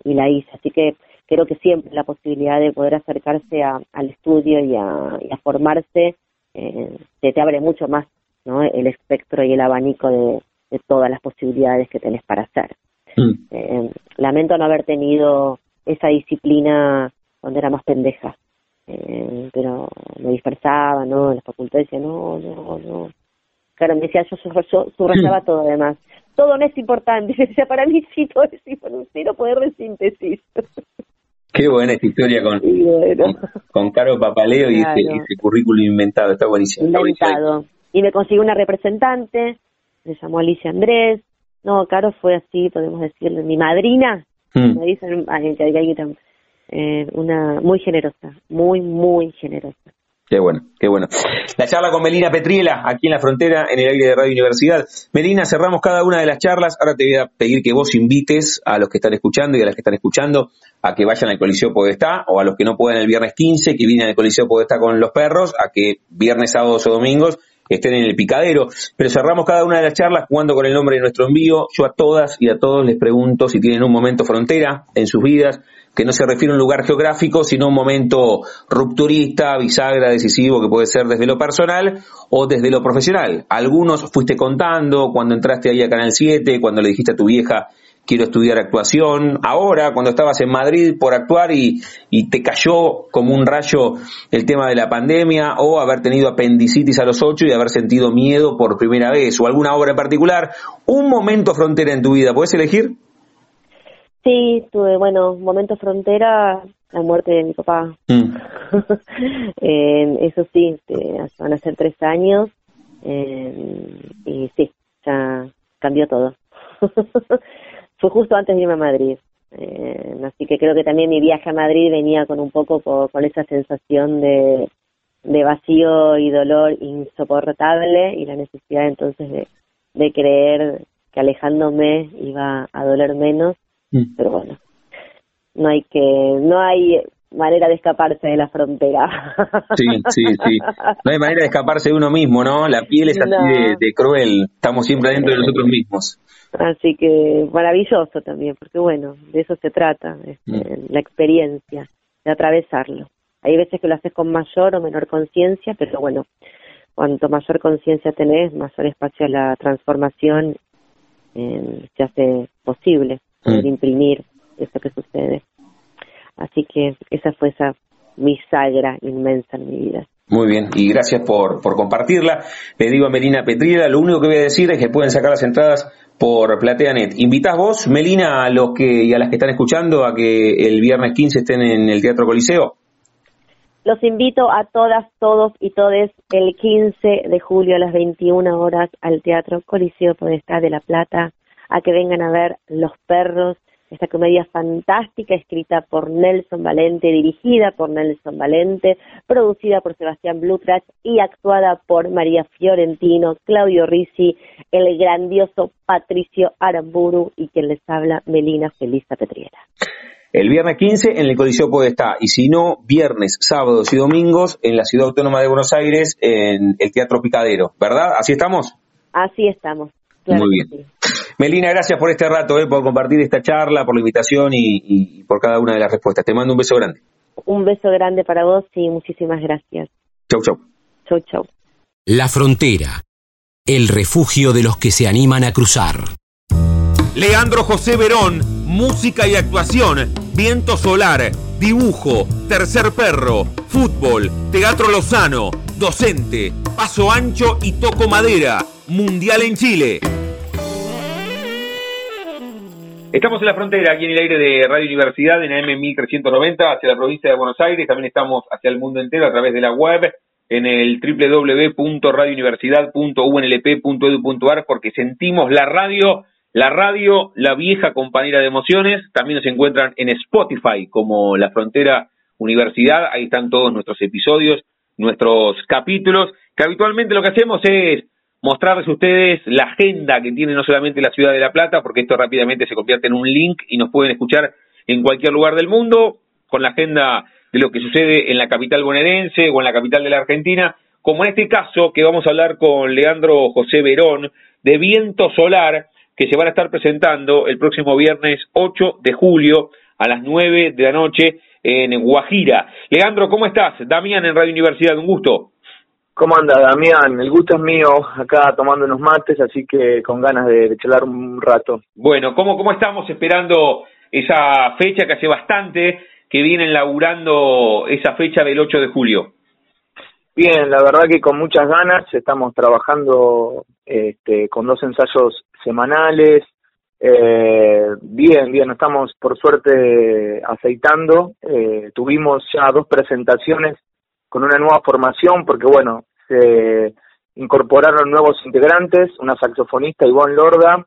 y la hice. Así que creo que siempre la posibilidad de poder acercarse a, al estudio y a, y a formarse eh, te, te abre mucho más ¿no? el espectro y el abanico de, de todas las posibilidades que tenés para hacer. Mm. Eh, lamento no haber tenido esa disciplina cuando era más pendeja eh, pero me dispersaba, ¿no? En la facultad decía, no, no, no. Claro, me decía, yo subrayaba todo además. Todo no es importante. Decía, para mí sí, todo es importante. Poder de síntesis. Qué buena esta historia con, con, Caro Papaleo y ese, currículum inventado. Está buenísimo. Inventado. Y me consiguió una representante, se llamó Alicia Andrés. No, Caro fue así, podemos decirle, mi madrina. Hmm. Me dicen, ay, que hay que eh, una muy generosa, muy, muy generosa. Qué bueno, qué bueno. La charla con Melina Petriela, aquí en la frontera, en el aire de Radio Universidad. Melina, cerramos cada una de las charlas. Ahora te voy a pedir que vos invites a los que están escuchando y a las que están escuchando a que vayan al Coliseo Podestá o a los que no puedan el viernes 15, que vienen al Coliseo Podestá con los perros, a que viernes, sábados o domingos estén en el picadero. Pero cerramos cada una de las charlas jugando con el nombre de nuestro envío. Yo a todas y a todos les pregunto si tienen un momento frontera en sus vidas, que no se refiere a un lugar geográfico, sino a un momento rupturista, bisagra, decisivo, que puede ser desde lo personal o desde lo profesional. Algunos fuiste contando cuando entraste ahí a Canal 7, cuando le dijiste a tu vieja quiero estudiar actuación. Ahora, cuando estabas en Madrid por actuar y, y, te cayó como un rayo el tema de la pandemia, o haber tenido apendicitis a los ocho y haber sentido miedo por primera vez, o alguna obra en particular, un momento frontera en tu vida, ¿puedes elegir? Sí, tuve, bueno, momento frontera, la muerte de mi papá. Mm. eh, eso sí, van a ser tres años eh, y sí, ya cambió todo. Fue justo antes de irme a Madrid. Eh, así que creo que también mi viaje a Madrid venía con un poco con, esa sensación de, de vacío y dolor insoportable y la necesidad entonces de, de creer que alejándome iba a doler menos Mm. Pero bueno, no hay que, no hay manera de escaparse de la frontera. Sí, sí, sí. No hay manera de escaparse de uno mismo, ¿no? La piel es así de, cruel. Estamos siempre dentro de nosotros mismos. Así que maravilloso también, porque bueno, de eso se trata, este, mm. la experiencia, de atravesarlo. Hay veces que lo haces con mayor o menor conciencia, pero bueno, cuanto mayor conciencia tenés, mayor espacio a la transformación eh, se hace posible poder mm. imprimir eso que sucede. Así que esa fue esa bisagra inmensa en mi vida. Muy bien, y gracias por, por compartirla. Le digo a Melina Petriela, lo único que voy a decir es que pueden sacar las entradas por PlateaNet. ¿Invitas vos, Melina, a los que y a las que están escuchando a que el viernes 15 estén en el Teatro Coliseo? Los invito a todas, todos y todes el 15 de julio a las 21 horas al Teatro Coliseo Podestá de La Plata a que vengan a ver Los Perros, esta comedia fantástica escrita por Nelson Valente, dirigida por Nelson Valente, producida por Sebastián Blutrach y actuada por María Fiorentino, Claudio Risi, el grandioso Patricio Aramburu y quien les habla Melina Felisa Petriera. El viernes 15 en el Coliseo Podestá y si no, viernes, sábados y domingos en la Ciudad Autónoma de Buenos Aires en el Teatro Picadero, ¿verdad? ¿Así estamos? Así estamos. Muy bien. Melina, gracias por este rato, eh, por compartir esta charla, por la invitación y, por cada una de las respuestas. Te mando un beso grande. Un beso grande para vos y muchísimas gracias. Chau, chau. Chau, chau. La frontera, el refugio de los que se animan a cruzar. Leandro José Verón, música y actuación, viento solar, dibujo, tercer perro, fútbol, teatro lozano, docente, paso ancho y toco madera, mundial en Chile. Estamos en la frontera, aquí en el aire de Radio Universidad, en AM 1390, hacia la provincia de Buenos Aires. También estamos hacia el mundo entero a través de la web, en el www.radiouniversidad.unlp.edu.ar, porque sentimos la radio, la radio, la vieja compañera de emociones. También nos encuentran en Spotify como La Frontera Universidad. Ahí están todos nuestros episodios, nuestros capítulos, que habitualmente lo que hacemos es mostrarles a ustedes la agenda que tiene no solamente la ciudad de La Plata, porque esto rápidamente se convierte en un link y nos pueden escuchar en cualquier lugar del mundo, con la agenda de lo que sucede en la capital bonaerense o en la capital de la Argentina, como en este caso que vamos a hablar con Leandro José Verón de Viento Solar, que se van a estar presentando el próximo viernes 8 de julio a las 9 de la noche en Guajira. Leandro, ¿cómo estás? Damián en Radio Universidad, un gusto. ¿Cómo anda, Damián? El gusto es mío, acá tomando unos mates, así que con ganas de, charlar un rato. Bueno, ¿cómo, ¿cómo estamos esperando esa fecha que hace bastante que vienen laburando esa fecha del 8 de julio? Bien, la verdad que con muchas ganas estamos trabajando este, con dos ensayos semanales. Eh, bien, bien, estamos por suerte aceitando. Eh, tuvimos ya dos presentaciones con una nueva formación, porque bueno, se incorporaron nuevos integrantes, una saxofonista, Ivonne Lorda,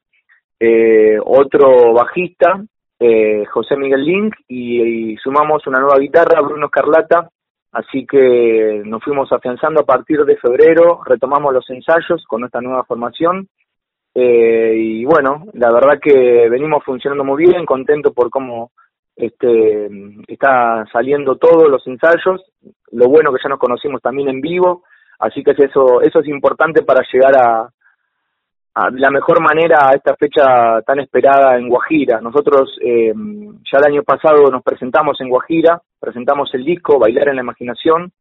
eh, otro bajista, eh, José Miguel Link, y, sumamos una nueva guitarra, Bruno Carlata, así que nos fuimos afianzando a partir de febrero, retomamos los ensayos con esta nueva formación, eh, y bueno, la verdad que venimos funcionando muy bien, contento por cómo este, está saliendo todos los ensayos, lo bueno que ya nos conocimos también en vivo, así que eso, eso es importante para llegar a, a la mejor manera a esta fecha tan esperada en Guajira. Nosotros eh, ya el año pasado nos presentamos en Guajira, presentamos el disco Bailar en la Imaginación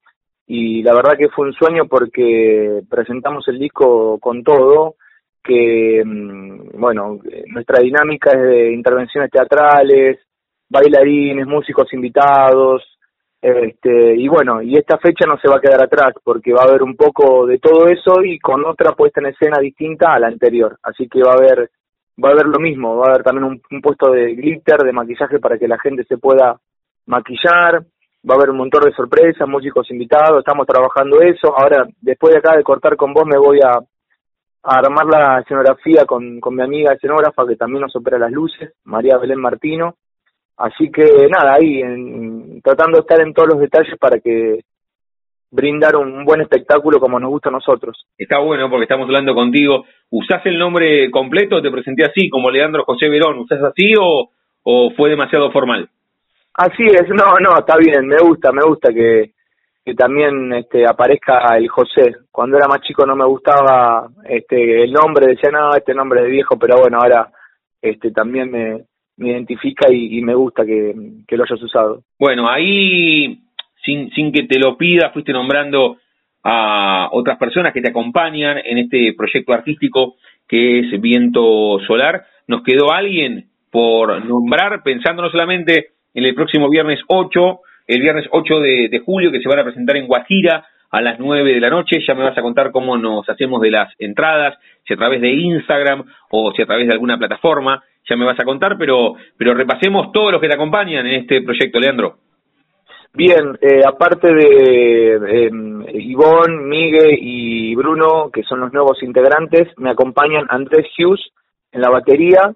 y la verdad que fue un sueño porque presentamos el disco con todo, que mm, bueno, nuestra dinámica es de intervenciones teatrales, bailarines, músicos invitados, este, y bueno, y esta fecha no se va a quedar atrás porque va a haber un poco de todo eso y con otra puesta en escena distinta a la anterior. Así que va a haber, va a haber lo mismo, va a haber también un, puesto de glitter, de maquillaje para que la gente se pueda maquillar, va a haber un montón de sorpresas, músicos invitados, estamos trabajando eso. Ahora, después de acá de cortar con vos, me voy a, a armar la escenografía con, con mi amiga escenógrafa que también nos opera las luces, María Belén Martino Así que nada, ahí tratando de estar en todos los detalles para que brindar un, buen espectáculo como nos gusta a nosotros. Está bueno porque estamos hablando contigo. ¿Usás el nombre completo? ¿Te presenté así como Leandro José Verón? ¿Usás así o, o fue demasiado formal? Así es, no, no, está bien, me gusta, me gusta que, que también este, aparezca el José. Cuando era más chico no me gustaba este, el nombre, decía, no, este nombre es viejo, pero bueno, ahora este, también me, me identifica y, me gusta que, lo hayas usado. Bueno, ahí, sin, sin que te lo pida, fuiste nombrando a otras personas que te acompañan en este proyecto artístico que es Viento Solar. Nos quedó alguien por nombrar, pensando no solamente en el próximo viernes 8, el viernes 8 de, de julio, que se van a presentar en Guajira a las 9 de la noche. Ya me vas a contar cómo nos hacemos de las entradas, si a través de Instagram o si a través de alguna plataforma ya me vas a contar, pero, pero repasemos todos los que te acompañan en este proyecto, Leandro. Bien, eh, aparte de eh, Ivonne, Miguel y Bruno, que son los nuevos integrantes, me acompañan Andrés Hughes en la batería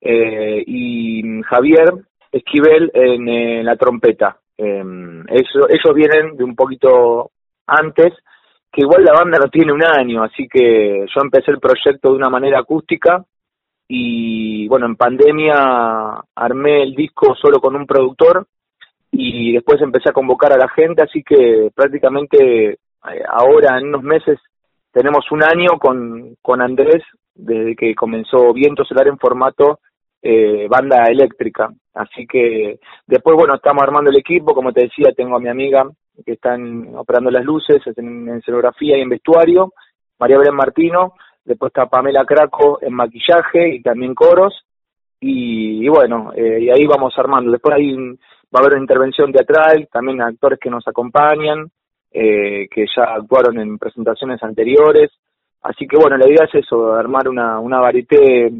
eh, y Javier Esquivel en, en la trompeta. Em, eso, ellos vienen de un poquito antes, que igual la banda no tiene un año, así que yo empecé el proyecto de una manera acústica y bueno, en pandemia armé el disco solo con un productor y después empecé a convocar a la gente, así que prácticamente eh, ahora en unos meses tenemos un año con, con Andrés desde que comenzó Viento Solar en formato eh, banda eléctrica. Así que después, bueno, estamos armando el equipo, como te decía, tengo a mi amiga que están operando las luces en, en escenografía y en vestuario, María Belén Martino, después está Pamela Craco en maquillaje y también coros, y, bueno, eh, y ahí vamos armando. Después ahí va a haber una intervención teatral, también actores que nos acompañan, eh, que ya actuaron en presentaciones anteriores. Así que bueno, la idea es eso, armar una, una varieté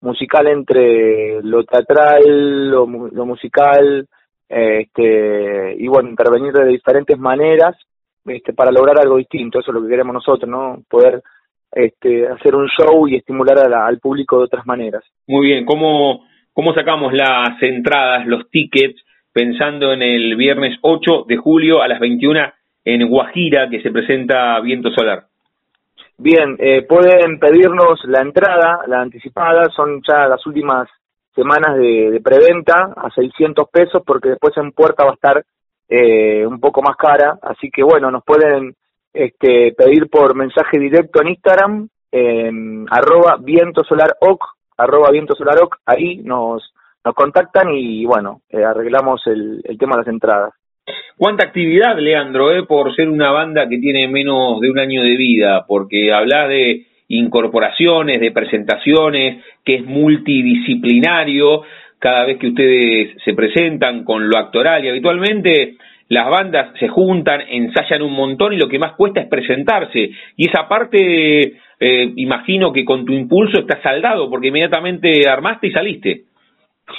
musical entre lo teatral, lo, lo musical, este, y bueno, intervenir de diferentes maneras este, para lograr algo distinto, eso es lo que queremos nosotros, ¿no? Poder este, hacer un show y estimular al público de otras maneras. Muy bien, ¿cómo, ¿cómo sacamos las entradas, los tickets, pensando en el viernes 8 de julio a las 21 en Guajira, que se presenta Viento Solar? Bien, eh, pueden pedirnos la entrada, la anticipada, son ya las últimas semanas de, preventa a 600 pesos porque después en puerta va a estar eh, un poco más cara, así que bueno, nos pueden este, pedir por mensaje directo en Instagram, en arroba viento solar arroba viento solar ahí nos, nos contactan y bueno, eh, arreglamos el, el tema de las entradas. ¿Cuánta actividad, Leandro, eh, por ser una banda que tiene menos de un año de vida? Porque habla de incorporaciones, de presentaciones, que es multidisciplinario cada vez que ustedes se presentan con lo actoral y habitualmente las bandas se juntan, ensayan un montón y lo que más cuesta es presentarse. Y esa parte, eh, imagino que con tu impulso está saldado porque inmediatamente armaste y saliste.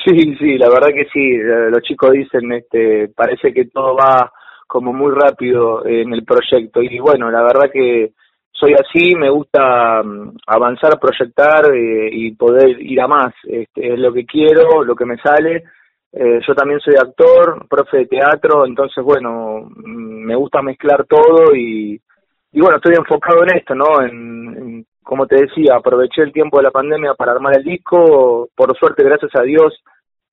Sí, sí, la verdad que sí. Eh, los chicos dicen, este, parece que todo va como muy rápido en el proyecto y bueno, la verdad que soy así, me gusta mm, avanzar, proyectar eh, y poder ir a más. Este, es lo que quiero, lo que me sale. Eh, yo también soy actor, profe de teatro, entonces bueno, mm, me gusta mezclar todo y, y bueno, estoy enfocado en esto, ¿no? En, como te decía, aproveché el tiempo de la pandemia para armar el disco, por suerte, gracias a Dios,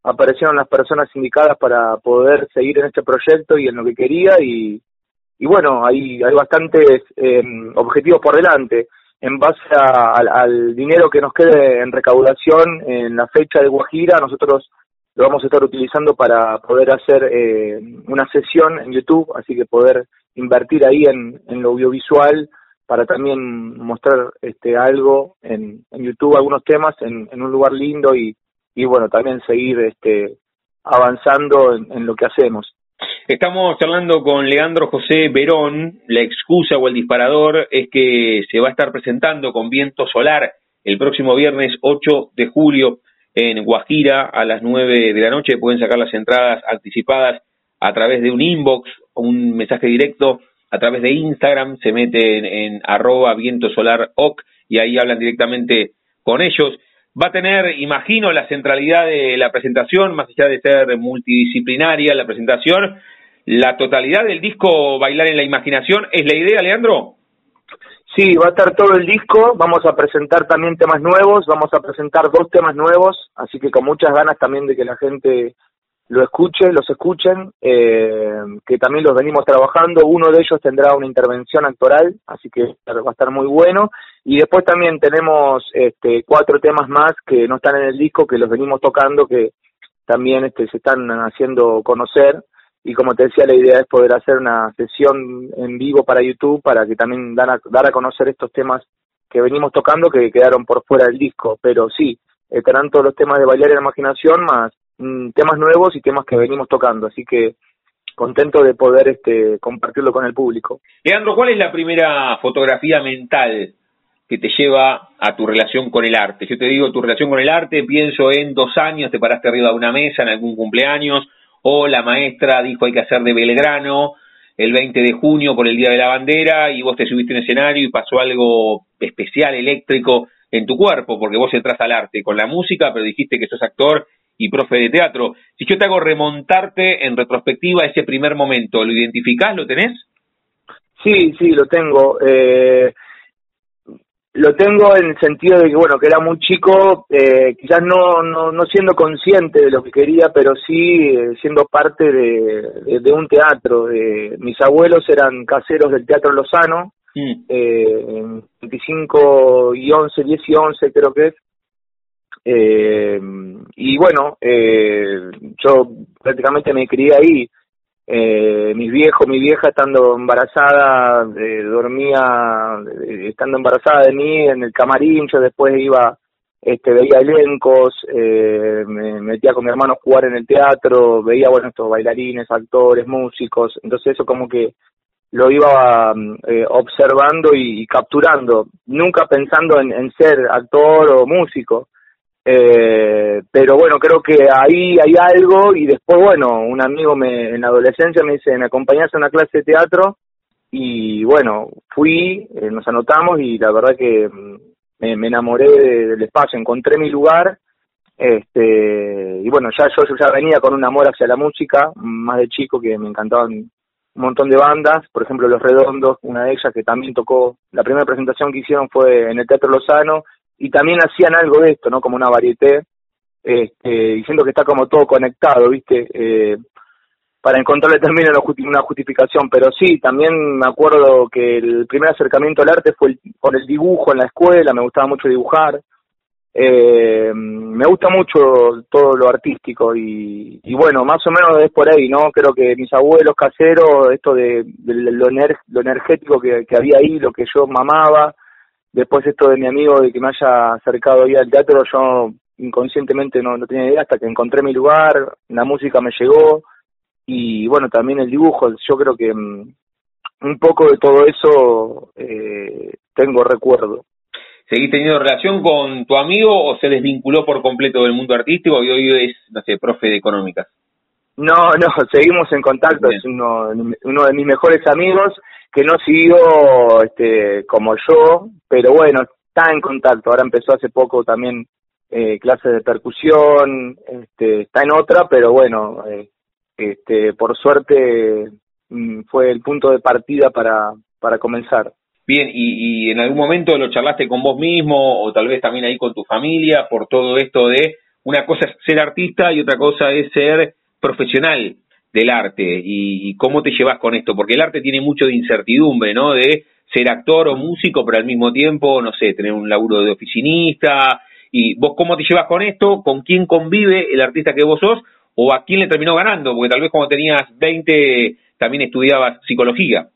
aparecieron las personas indicadas para poder seguir en este proyecto y en lo que quería y, y bueno, hay, hay bastantes eh, objetivos por delante. En base al dinero que nos quede en recaudación en la fecha de Guajira, nosotros lo vamos a estar utilizando para poder hacer eh, una sesión en YouTube, así que poder invertir ahí en, en lo audiovisual para también mostrar este algo en, en YouTube, algunos temas en, un lugar lindo y, y bueno, también seguir este avanzando en, en lo que hacemos. Estamos charlando con Leandro José Verón. La excusa o el disparador es que se va a estar presentando con viento solar el próximo viernes 8 de julio en Guajira a las 9 de la noche. Pueden sacar las entradas anticipadas a través de un inbox o un mensaje directo a través de Instagram. Se meten en arroba viento solar oc y ahí hablan directamente con ellos. Va a tener, imagino, la centralidad de la presentación, más allá de ser multidisciplinaria la presentación, la totalidad del disco Bailar en la Imaginación. ¿Es la idea, Leandro? Sí, va a estar todo el disco, vamos a presentar también temas nuevos, vamos a presentar dos temas nuevos, así que con muchas ganas también de que la gente lo escuche, los escuchen, eh, que también los venimos trabajando, uno de ellos tendrá una intervención actoral, así que va a estar muy bueno, y después también tenemos este, cuatro temas más que no están en el disco, que los venimos tocando, que también este, se están haciendo conocer, y como te decía, la idea es poder hacer una sesión en vivo para YouTube para que también dan a, dar a conocer estos temas que venimos tocando que quedaron por fuera del disco, pero sí, estarán todos los temas de bailar en la imaginación más mm, temas nuevos y temas que venimos tocando, así que contento de poder este compartirlo con el público. Leandro, ¿cuál es la primera fotografía mental que te lleva a tu relación con el arte? Yo te digo tu relación con el arte, pienso en dos años, te paraste arriba de una mesa en algún cumpleaños, o la maestra dijo hay que hacer de Belgrano el 20 de junio por el Día de la Bandera y vos te subiste en escenario y pasó algo especial, eléctrico en tu cuerpo, porque vos entras al arte con la música, pero dijiste que sos actor y profe de teatro. Si yo te hago remontarte en retrospectiva a ese primer momento, ¿lo identificás? ¿Lo tenés? Sí, sí, lo tengo. Eh, lo tengo en el sentido de que, bueno, que era muy chico, eh, quizás no, no, no siendo consciente de lo que quería, pero sí eh, siendo parte de, de, un teatro. De, mis abuelos eran caseros del Teatro Lozano, mm. eh, 25 y 11, 10 y 11 creo que es. Eh, y bueno, eh, yo prácticamente me crié ahí eh, mis viejos, mi vieja estando embarazada, eh, dormía, eh, estando embarazada de mí en el camarín, yo después iba este, veía elencos, eh, me metía con mi hermano a jugar en el teatro, veía, bueno, estos bailarines, actores, músicos, entonces eso como que lo iba eh, observando y, capturando, nunca pensando en, ser actor o músico. Eh, pero bueno, creo que ahí hay algo y después, bueno, un amigo me, en la adolescencia me dice, me acompañas a una clase de teatro y bueno, fui, eh, nos anotamos y la verdad que mm, me, enamoré del espacio, encontré mi lugar este y bueno, ya yo, yo ya venía con un amor hacia la música, más de chico que me encantaban un montón de bandas, por ejemplo Los Redondos, una de ellas que también tocó, la primera presentación que hicieron fue en el Teatro Lozano, y también hacían algo de esto, ¿no? Como una varieté, este, diciendo que está como todo conectado, ¿viste? Eh, para encontrarle también una justificación, pero sí, también me acuerdo que el primer acercamiento al arte fue por el dibujo en la escuela, me gustaba mucho dibujar, eh, me gusta mucho todo lo artístico y, bueno, más o menos es por ahí, ¿no? Creo que mis abuelos caseros, esto de, lo, lo, energético que, había ahí, lo que yo mamaba, después esto de mi amigo de que me haya acercado ahí al teatro, yo inconscientemente no, no tenía idea hasta que encontré mi lugar, la música me llegó y bueno, también el dibujo, yo creo que mm, un poco de todo eso eh, tengo recuerdo. ¿Seguís teniendo relación con tu amigo o se desvinculó por completo del mundo artístico y hoy es, no sé, profe de económicas? No, no, seguimos en contacto, es uno, uno de mis mejores amigos que no siguió este, como yo, pero bueno, está en contacto, ahora empezó hace poco también eh, clases de percusión, este, está en otra, pero bueno, eh, este, por suerte mm, fue el punto de partida para, para comenzar. Bien, y, en algún momento lo charlaste con vos mismo o tal vez también ahí con tu familia por todo esto de una cosa es ser artista y otra cosa es ser profesional del arte y, cómo te llevas con esto, porque el arte tiene mucho de incertidumbre, ¿no? De ser actor o músico, pero al mismo tiempo, no sé, tener un laburo de oficinista. ¿Y vos cómo te llevas con esto? ¿Con quién convive el artista que vos sos? ¿O a quién le terminó ganando? Porque tal vez cuando tenías 20 también estudiabas psicología.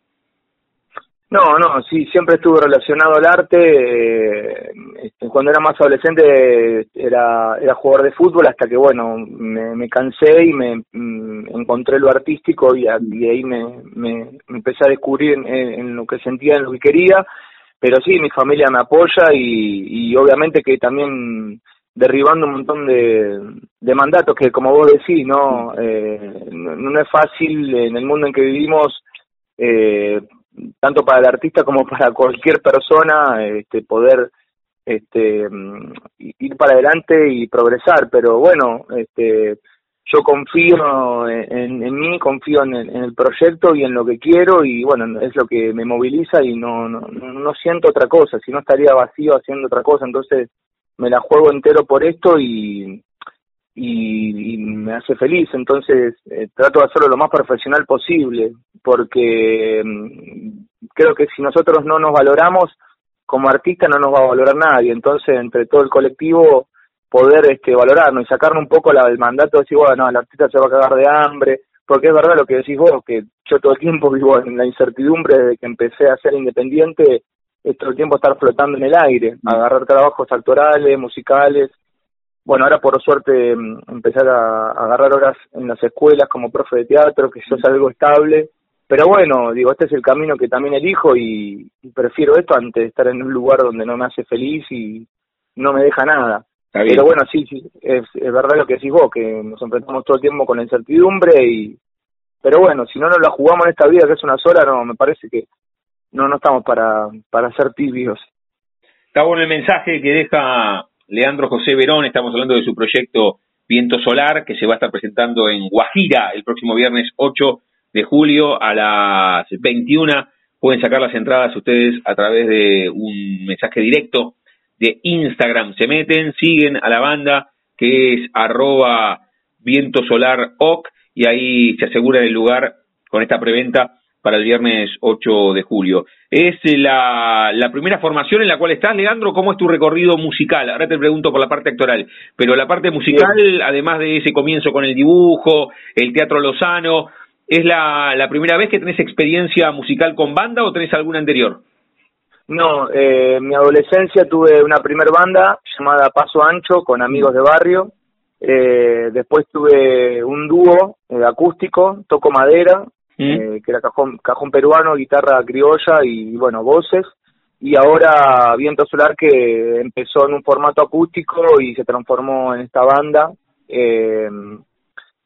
No, no, sí, siempre estuve relacionado al arte. Eh, este, cuando era más adolescente era, era jugador de fútbol hasta que, bueno, me, cansé y me mm, encontré lo artístico y, ahí me, me, empecé a descubrir en, lo que sentía, en lo que quería. Pero sí, mi familia me apoya y, obviamente que también derribando un montón de, de mandatos que, como vos decís, no, eh, no, no es fácil en el mundo en que vivimos. Eh, tanto para el artista como para cualquier persona este, poder este, mm, ir para adelante y progresar, pero bueno, este, yo confío en, en mí, confío en el, proyecto y en lo que quiero y bueno, es lo que me moviliza y no, no, no siento otra cosa, si no estaría vacío haciendo otra cosa, entonces me la juego entero por esto y, y, me hace feliz, entonces eh, trato de hacerlo lo más profesional posible, porque mm, creo que si nosotros no nos valoramos, como artista no nos va a valorar nadie, entonces entre todo el colectivo poder este valorarnos y sacarnos un poco la, el mandato de decir, bueno, el artista se va a cagar de hambre, porque es verdad lo que decís vos, que yo todo el tiempo vivo en la incertidumbre desde que empecé a ser independiente, es todo el tiempo estar flotando en el aire, mm. agarrar trabajos actorales, musicales, bueno, ahora por suerte mm, empezar a, agarrar horas en las escuelas como profe de teatro, que eso es algo estable. Pero bueno, digo, este es el camino que también elijo y, prefiero esto antes de estar en un lugar donde no me hace feliz y no me deja nada. Pero bueno, sí, sí es, es, verdad lo que decís vos, que nos enfrentamos todo el tiempo con la incertidumbre y... Pero bueno, si no nos la jugamos en esta vida, que es una sola, no, me parece que no, no estamos para, para ser tibios. Está bueno el mensaje que deja Leandro José Verón, estamos hablando de su proyecto Viento Solar, que se va a estar presentando en Guajira el próximo viernes 8 de julio a las 21. Pueden sacar las entradas ustedes a través de un mensaje directo de Instagram. Se meten, siguen a la banda que es arroba viento solar y ahí se aseguran el lugar con esta preventa para el viernes 8 de julio. ¿Es la, la, primera formación en la cual estás, Leandro? ¿Cómo es tu recorrido musical? Ahora te pregunto por la parte actoral, pero la parte musical, además de ese comienzo con el dibujo, el teatro lozano, ¿es la, la primera vez que tenés experiencia musical con banda o tenés alguna anterior? No, eh, en mi adolescencia tuve una primer banda llamada Paso Ancho con amigos de barrio. Eh, después tuve un dúo eh, acústico, toco madera, mm. que era cajón, cajón peruano, guitarra criolla y, bueno, voces. Y ahora Viento Solar que empezó en un formato acústico y se transformó en esta banda.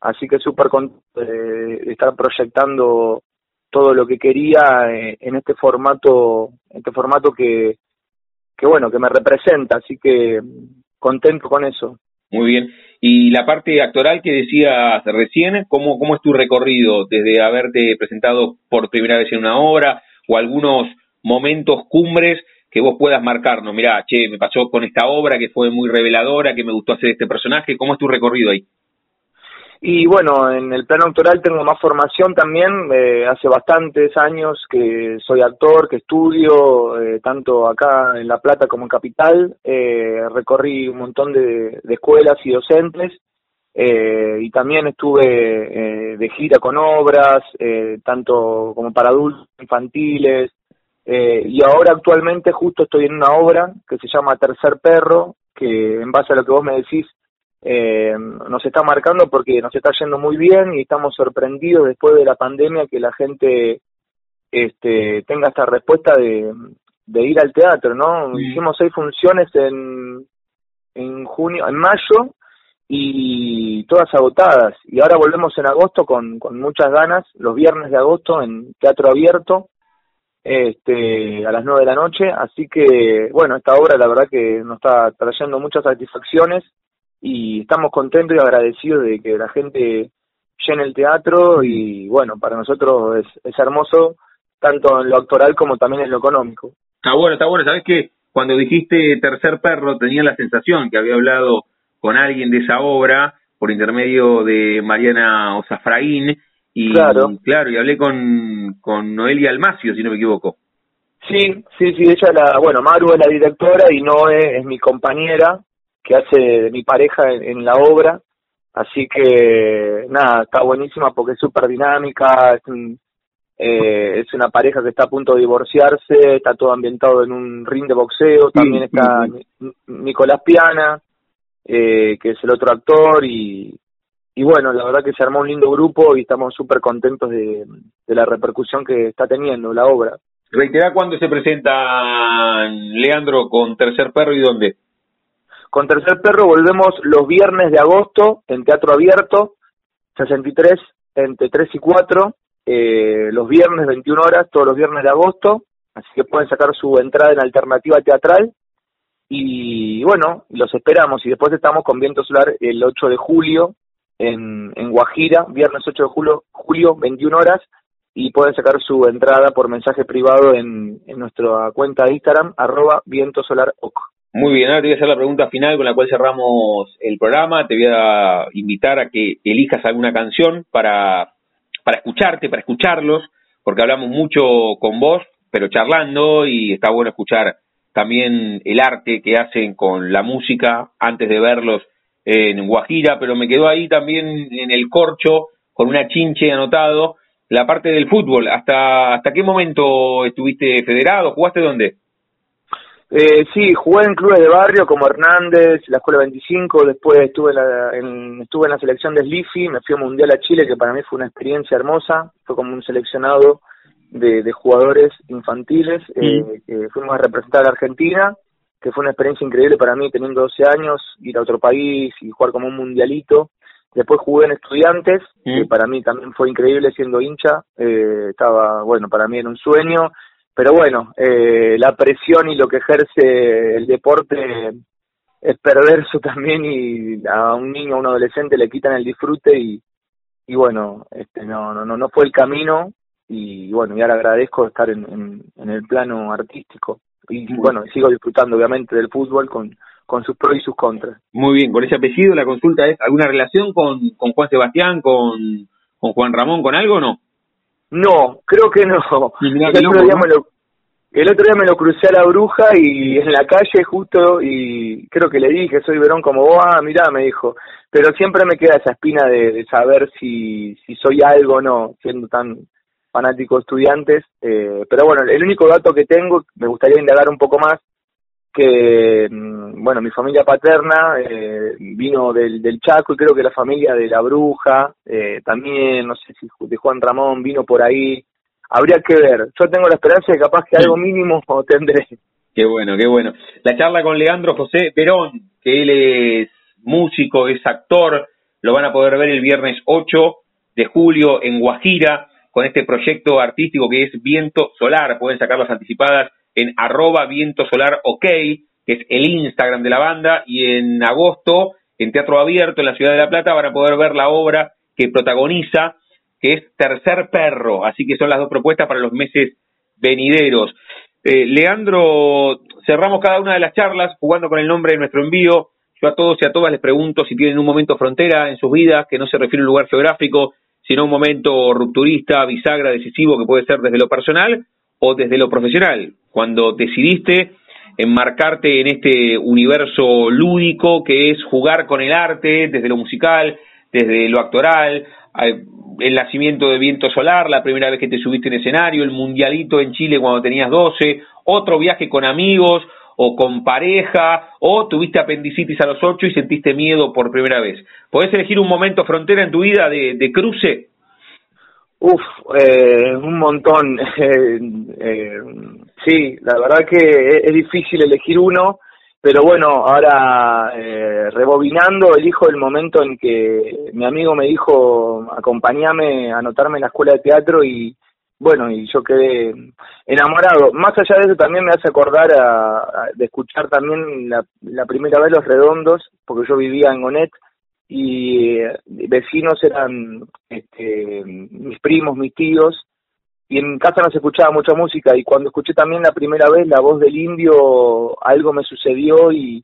así que súper contento de estar proyectando todo lo que quería eh, en este formato, este formato que, que bueno, que me representa, así que contento con eso. Muy bien. Y la parte actoral que decías recién, ¿cómo, cómo es tu recorrido desde haberte presentado por primera vez en una obra o algunos momentos cumbres que vos puedas marcarnos? Mirá, che, me pasó con esta obra que fue muy reveladora, que me gustó hacer este personaje. ¿Cómo es tu recorrido ahí? Y bueno, en el plano actoral tengo más formación también. Eh, hace bastantes años que soy actor, que estudio, eh, tanto acá en La Plata como en Capital. Eh, recorrí un montón de, escuelas y docentes. y también estuve de gira con obras, tanto como para adultos, infantiles. y ahora actualmente justo estoy en una obra que se llama Tercer Perro, que en base a lo que vos me decís, eh, nos está marcando porque nos está yendo muy bien y estamos sorprendidos después de la pandemia que la gente este, tenga esta respuesta de, ir al teatro, ¿no? Hicimos seis funciones en, en junio, en mayo y todas agotadas. Y ahora volvemos en agosto con, con muchas ganas, los viernes de agosto en teatro abierto, este, a las nueve de la noche. Así que, bueno, esta obra la verdad que nos está trayendo muchas satisfacciones y estamos contentos y agradecidos de que la gente llene el teatro y bueno, para nosotros es, es hermoso tanto en lo actoral como también en lo económico. Está bueno, está bueno, sabes que cuando dijiste tercer perro tenía la sensación que había hablado con alguien de esa obra por intermedio de Mariana Osafraín y claro, claro y hablé con, con Noelia Almacio, si no me equivoco. Sí, sí, sí, ella la, bueno, Maru es la directora y Noé es mi compañera, que hace de mi pareja en, la obra. Así que nada, está buenísima porque es súper dinámica, es, eh, es una pareja que está a punto de divorciarse, está todo ambientado en un ring de boxeo, también está Nicolás Piana, eh, que es el otro actor, y, y bueno, la verdad que se armó un lindo grupo y estamos súper contentos de, de la repercusión que está teniendo la obra. Reitera cuándo se presenta Leandro con Tercer Perro y dónde. Con Tercer Perro volvemos los viernes de agosto en Teatro Abierto, 63 entre 3 y 4, eh, los viernes 21 horas, todos los viernes de agosto, así que pueden sacar su entrada en alternativa teatral. Y bueno, los esperamos y después estamos con Viento Solar el 8 de julio en, en Guajira, viernes 8 de julio, julio 21 horas y pueden sacar su entrada por mensaje privado en, nuestra cuenta de Instagram, arroba Viento Solar muy bien, ahora te voy a hacer la pregunta final con la cual cerramos el programa. Te voy a invitar a que elijas alguna canción para, para escucharte, para escucharlos, porque hablamos mucho con vos, pero charlando y está bueno escuchar también el arte que hacen con la música antes de verlos en Guajira, pero me quedó ahí también en el corcho con una chinche anotado la parte del fútbol. ¿Hasta, hasta qué momento estuviste federado? ¿Jugaste dónde? Eh, sí, jugué en clubes de barrio como Hernández, la Escuela 25, después estuve en la, en, estuve en la selección de Sliffy, me fui a Mundial a Chile, que para mí fue una experiencia hermosa, fue como un seleccionado de, de jugadores infantiles, eh, que fuimos a representar a la Argentina, que fue una experiencia increíble para mí teniendo 12 años, ir a otro país y jugar como un mundialito. Después jugué en Estudiantes, que para mí también fue increíble siendo hincha, eh, estaba, bueno, para mí era un sueño, pero bueno, eh, la presión y lo que ejerce el deporte es perverso también y a un niño, a un adolescente le quitan el disfrute y, y bueno, este no, no, no fue el camino y bueno, ya le agradezco estar en, en, el plano artístico y bueno, sigo disfrutando obviamente del fútbol con, con sus pros y sus contras. Muy bien, con ese apellido la consulta es, ¿alguna relación con, con Juan Sebastián, con, con Juan Ramón, con algo o no? No, creo que no. el, otro día me lo, el otro día me lo crucé a la bruja y en la calle justo y creo que le dije, soy Verón como vos, ah, mirá, me dijo. Pero siempre me queda esa espina de, saber si, si soy algo o no, siendo tan fanático estudiantes, eh, pero bueno, el único dato que tengo, me gustaría indagar un poco más, que, mm, bueno, mi familia paterna eh, vino del, del Chaco y creo que la familia de la Bruja, eh, también, no sé si de Juan Ramón vino por ahí, habría que ver. Yo tengo la esperanza de que capaz que algo mínimo tendré. Qué bueno, qué bueno. La charla con Leandro José Verón, que él es músico, es actor, lo van a poder ver el viernes 8 de julio en Guajira con este proyecto artístico que es Viento Solar. Pueden sacar las anticipadas en arroba viento solar ok, que es el Instagram de la banda, y en agosto, en Teatro Abierto, en la Ciudad de La Plata, van a poder ver la obra que protagoniza, que es Tercer Perro, así que son las dos propuestas para los meses venideros. Eh, Leandro, cerramos cada una de las charlas jugando con el nombre de nuestro envío. Yo a todos y a todas les pregunto si tienen un momento frontera en sus vidas, que no se refiere a un lugar geográfico, sino un momento rupturista, bisagra, decisivo, que puede ser desde lo personal o desde lo profesional, cuando decidiste enmarcarte en este universo lúdico que es jugar con el arte, desde lo musical, desde lo actoral, el nacimiento de Viento Solar, la primera vez que te subiste en escenario, el mundialito en Chile cuando tenías 12, otro viaje con amigos o con pareja, o tuviste apendicitis a los 8 y sentiste miedo por primera vez. ¿Podés elegir un momento frontera en tu vida de cruce? Uf, eh, un montón. Eh, eh, sí, la verdad que es, difícil elegir uno, pero bueno, ahora eh, rebobinando, elijo el momento en que mi amigo me dijo, acompáñame a anotarme en la escuela de teatro y bueno, y yo quedé enamorado. Más allá de eso, también me hace acordar a, de escuchar también la, la primera vez Los Redondos, porque yo vivía en Gonet y eh, vecinos eran este, mis primos, mis tíos, y en casa no se escuchaba mucha música, y cuando escuché también la primera vez la voz del indio, algo me sucedió y,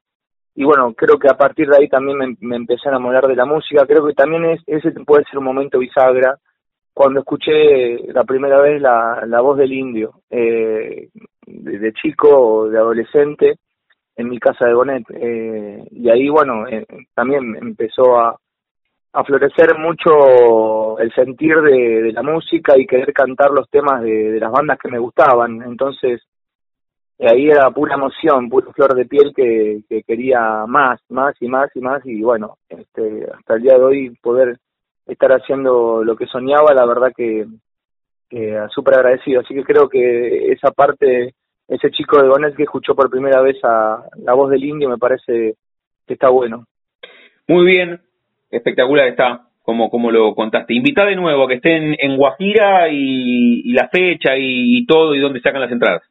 y bueno, creo que a partir de ahí también me, me empecé a enamorar de la música, creo que también es, ese puede ser un momento bisagra, cuando escuché la primera vez la, la voz del indio, eh, de, de chico o de adolescente, en mi casa de Bonet. Eh, y ahí, bueno, eh, también empezó a, a, florecer mucho el sentir de, la música y querer cantar los temas de, las bandas que me gustaban. Entonces, ahí era pura emoción, pura flor de piel que, quería más, más y más y más. Y bueno, este, hasta el día de hoy poder estar haciendo lo que soñaba, la verdad que, que súper agradecido. Así que creo que esa parte ese chico de Gonet que escuchó por primera vez a la voz del indio me parece que está bueno. Muy bien, espectacular está, como, como lo contaste. Invita de nuevo a que estén en Guajira y, la fecha y, todo y dónde sacan las entradas.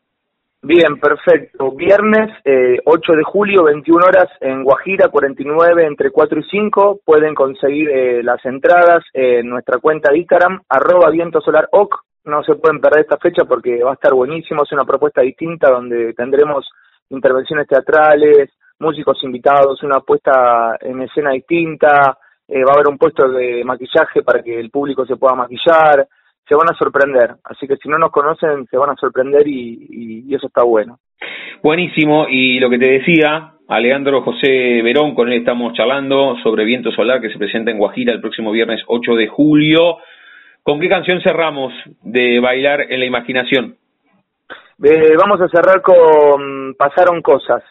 Bien, perfecto. Viernes eh, 8 de julio, 21 horas en Guajira, 49 entre 4 y 5. Pueden conseguir eh, las entradas en nuestra cuenta de Instagram, arroba viento solar oc, no se pueden perder esta fecha porque va a estar buenísimo, es una propuesta distinta donde tendremos intervenciones teatrales, músicos invitados, una puesta en escena distinta, eh, va a haber un puesto de maquillaje para que el público se pueda maquillar, se van a sorprender, así que si no nos conocen se van a sorprender y, y eso está bueno. Buenísimo, y lo que te decía, Alejandro José Verón, con él estamos charlando sobre Viento Solar que se presenta en Guajira el próximo viernes 8 de julio. ¿Con qué canción cerramos de bailar en la imaginación? Eh, vamos a cerrar con Pasaron Cosas,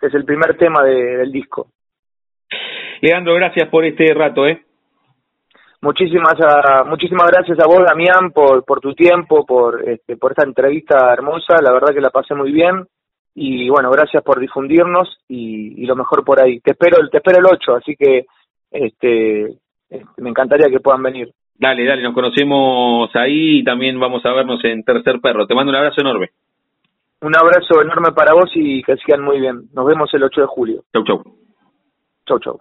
que es el primer tema del disco. Leandro, gracias por este rato, ¿eh? Muchísimas, ah, muchísimas gracias a vos, Damián, por, por tu tiempo, por, este, por esta entrevista hermosa. La verdad que la pasé muy bien. Y bueno, gracias por difundirnos y, y lo mejor por ahí. Te espero, te espero el 8, así que este, este, me encantaría que puedan venir. Dale, dale, nos conocemos ahí y también vamos a vernos en Tercer Perro. Te mando un abrazo enorme. Un abrazo enorme para vos y que sigan muy bien. Nos vemos el 8 de julio. Chau, chau. Chau, chau.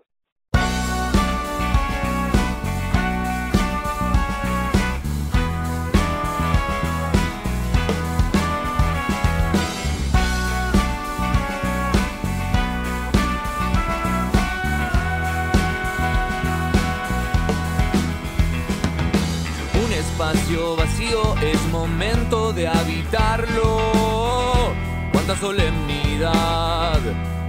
vacío es momento de habitarlo. Cuánta solemnidad,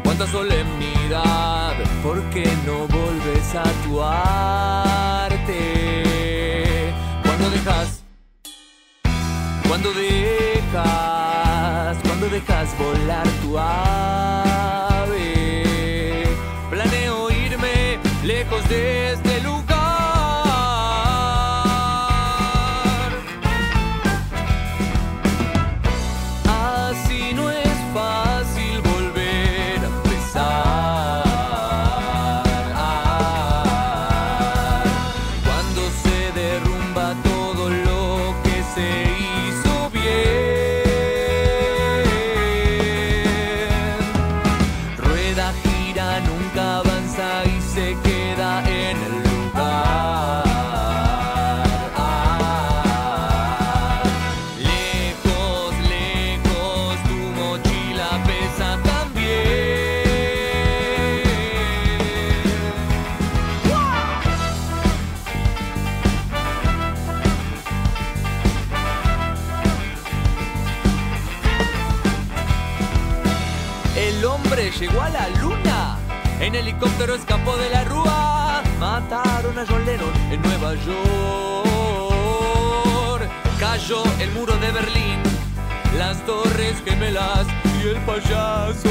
cuánta solemnidad, ¿por qué no volves a tu arte? Cuando dejas, cuando dejas, cuando dejas volar tu ave, planeo irme lejos de torres gemelas y el payaso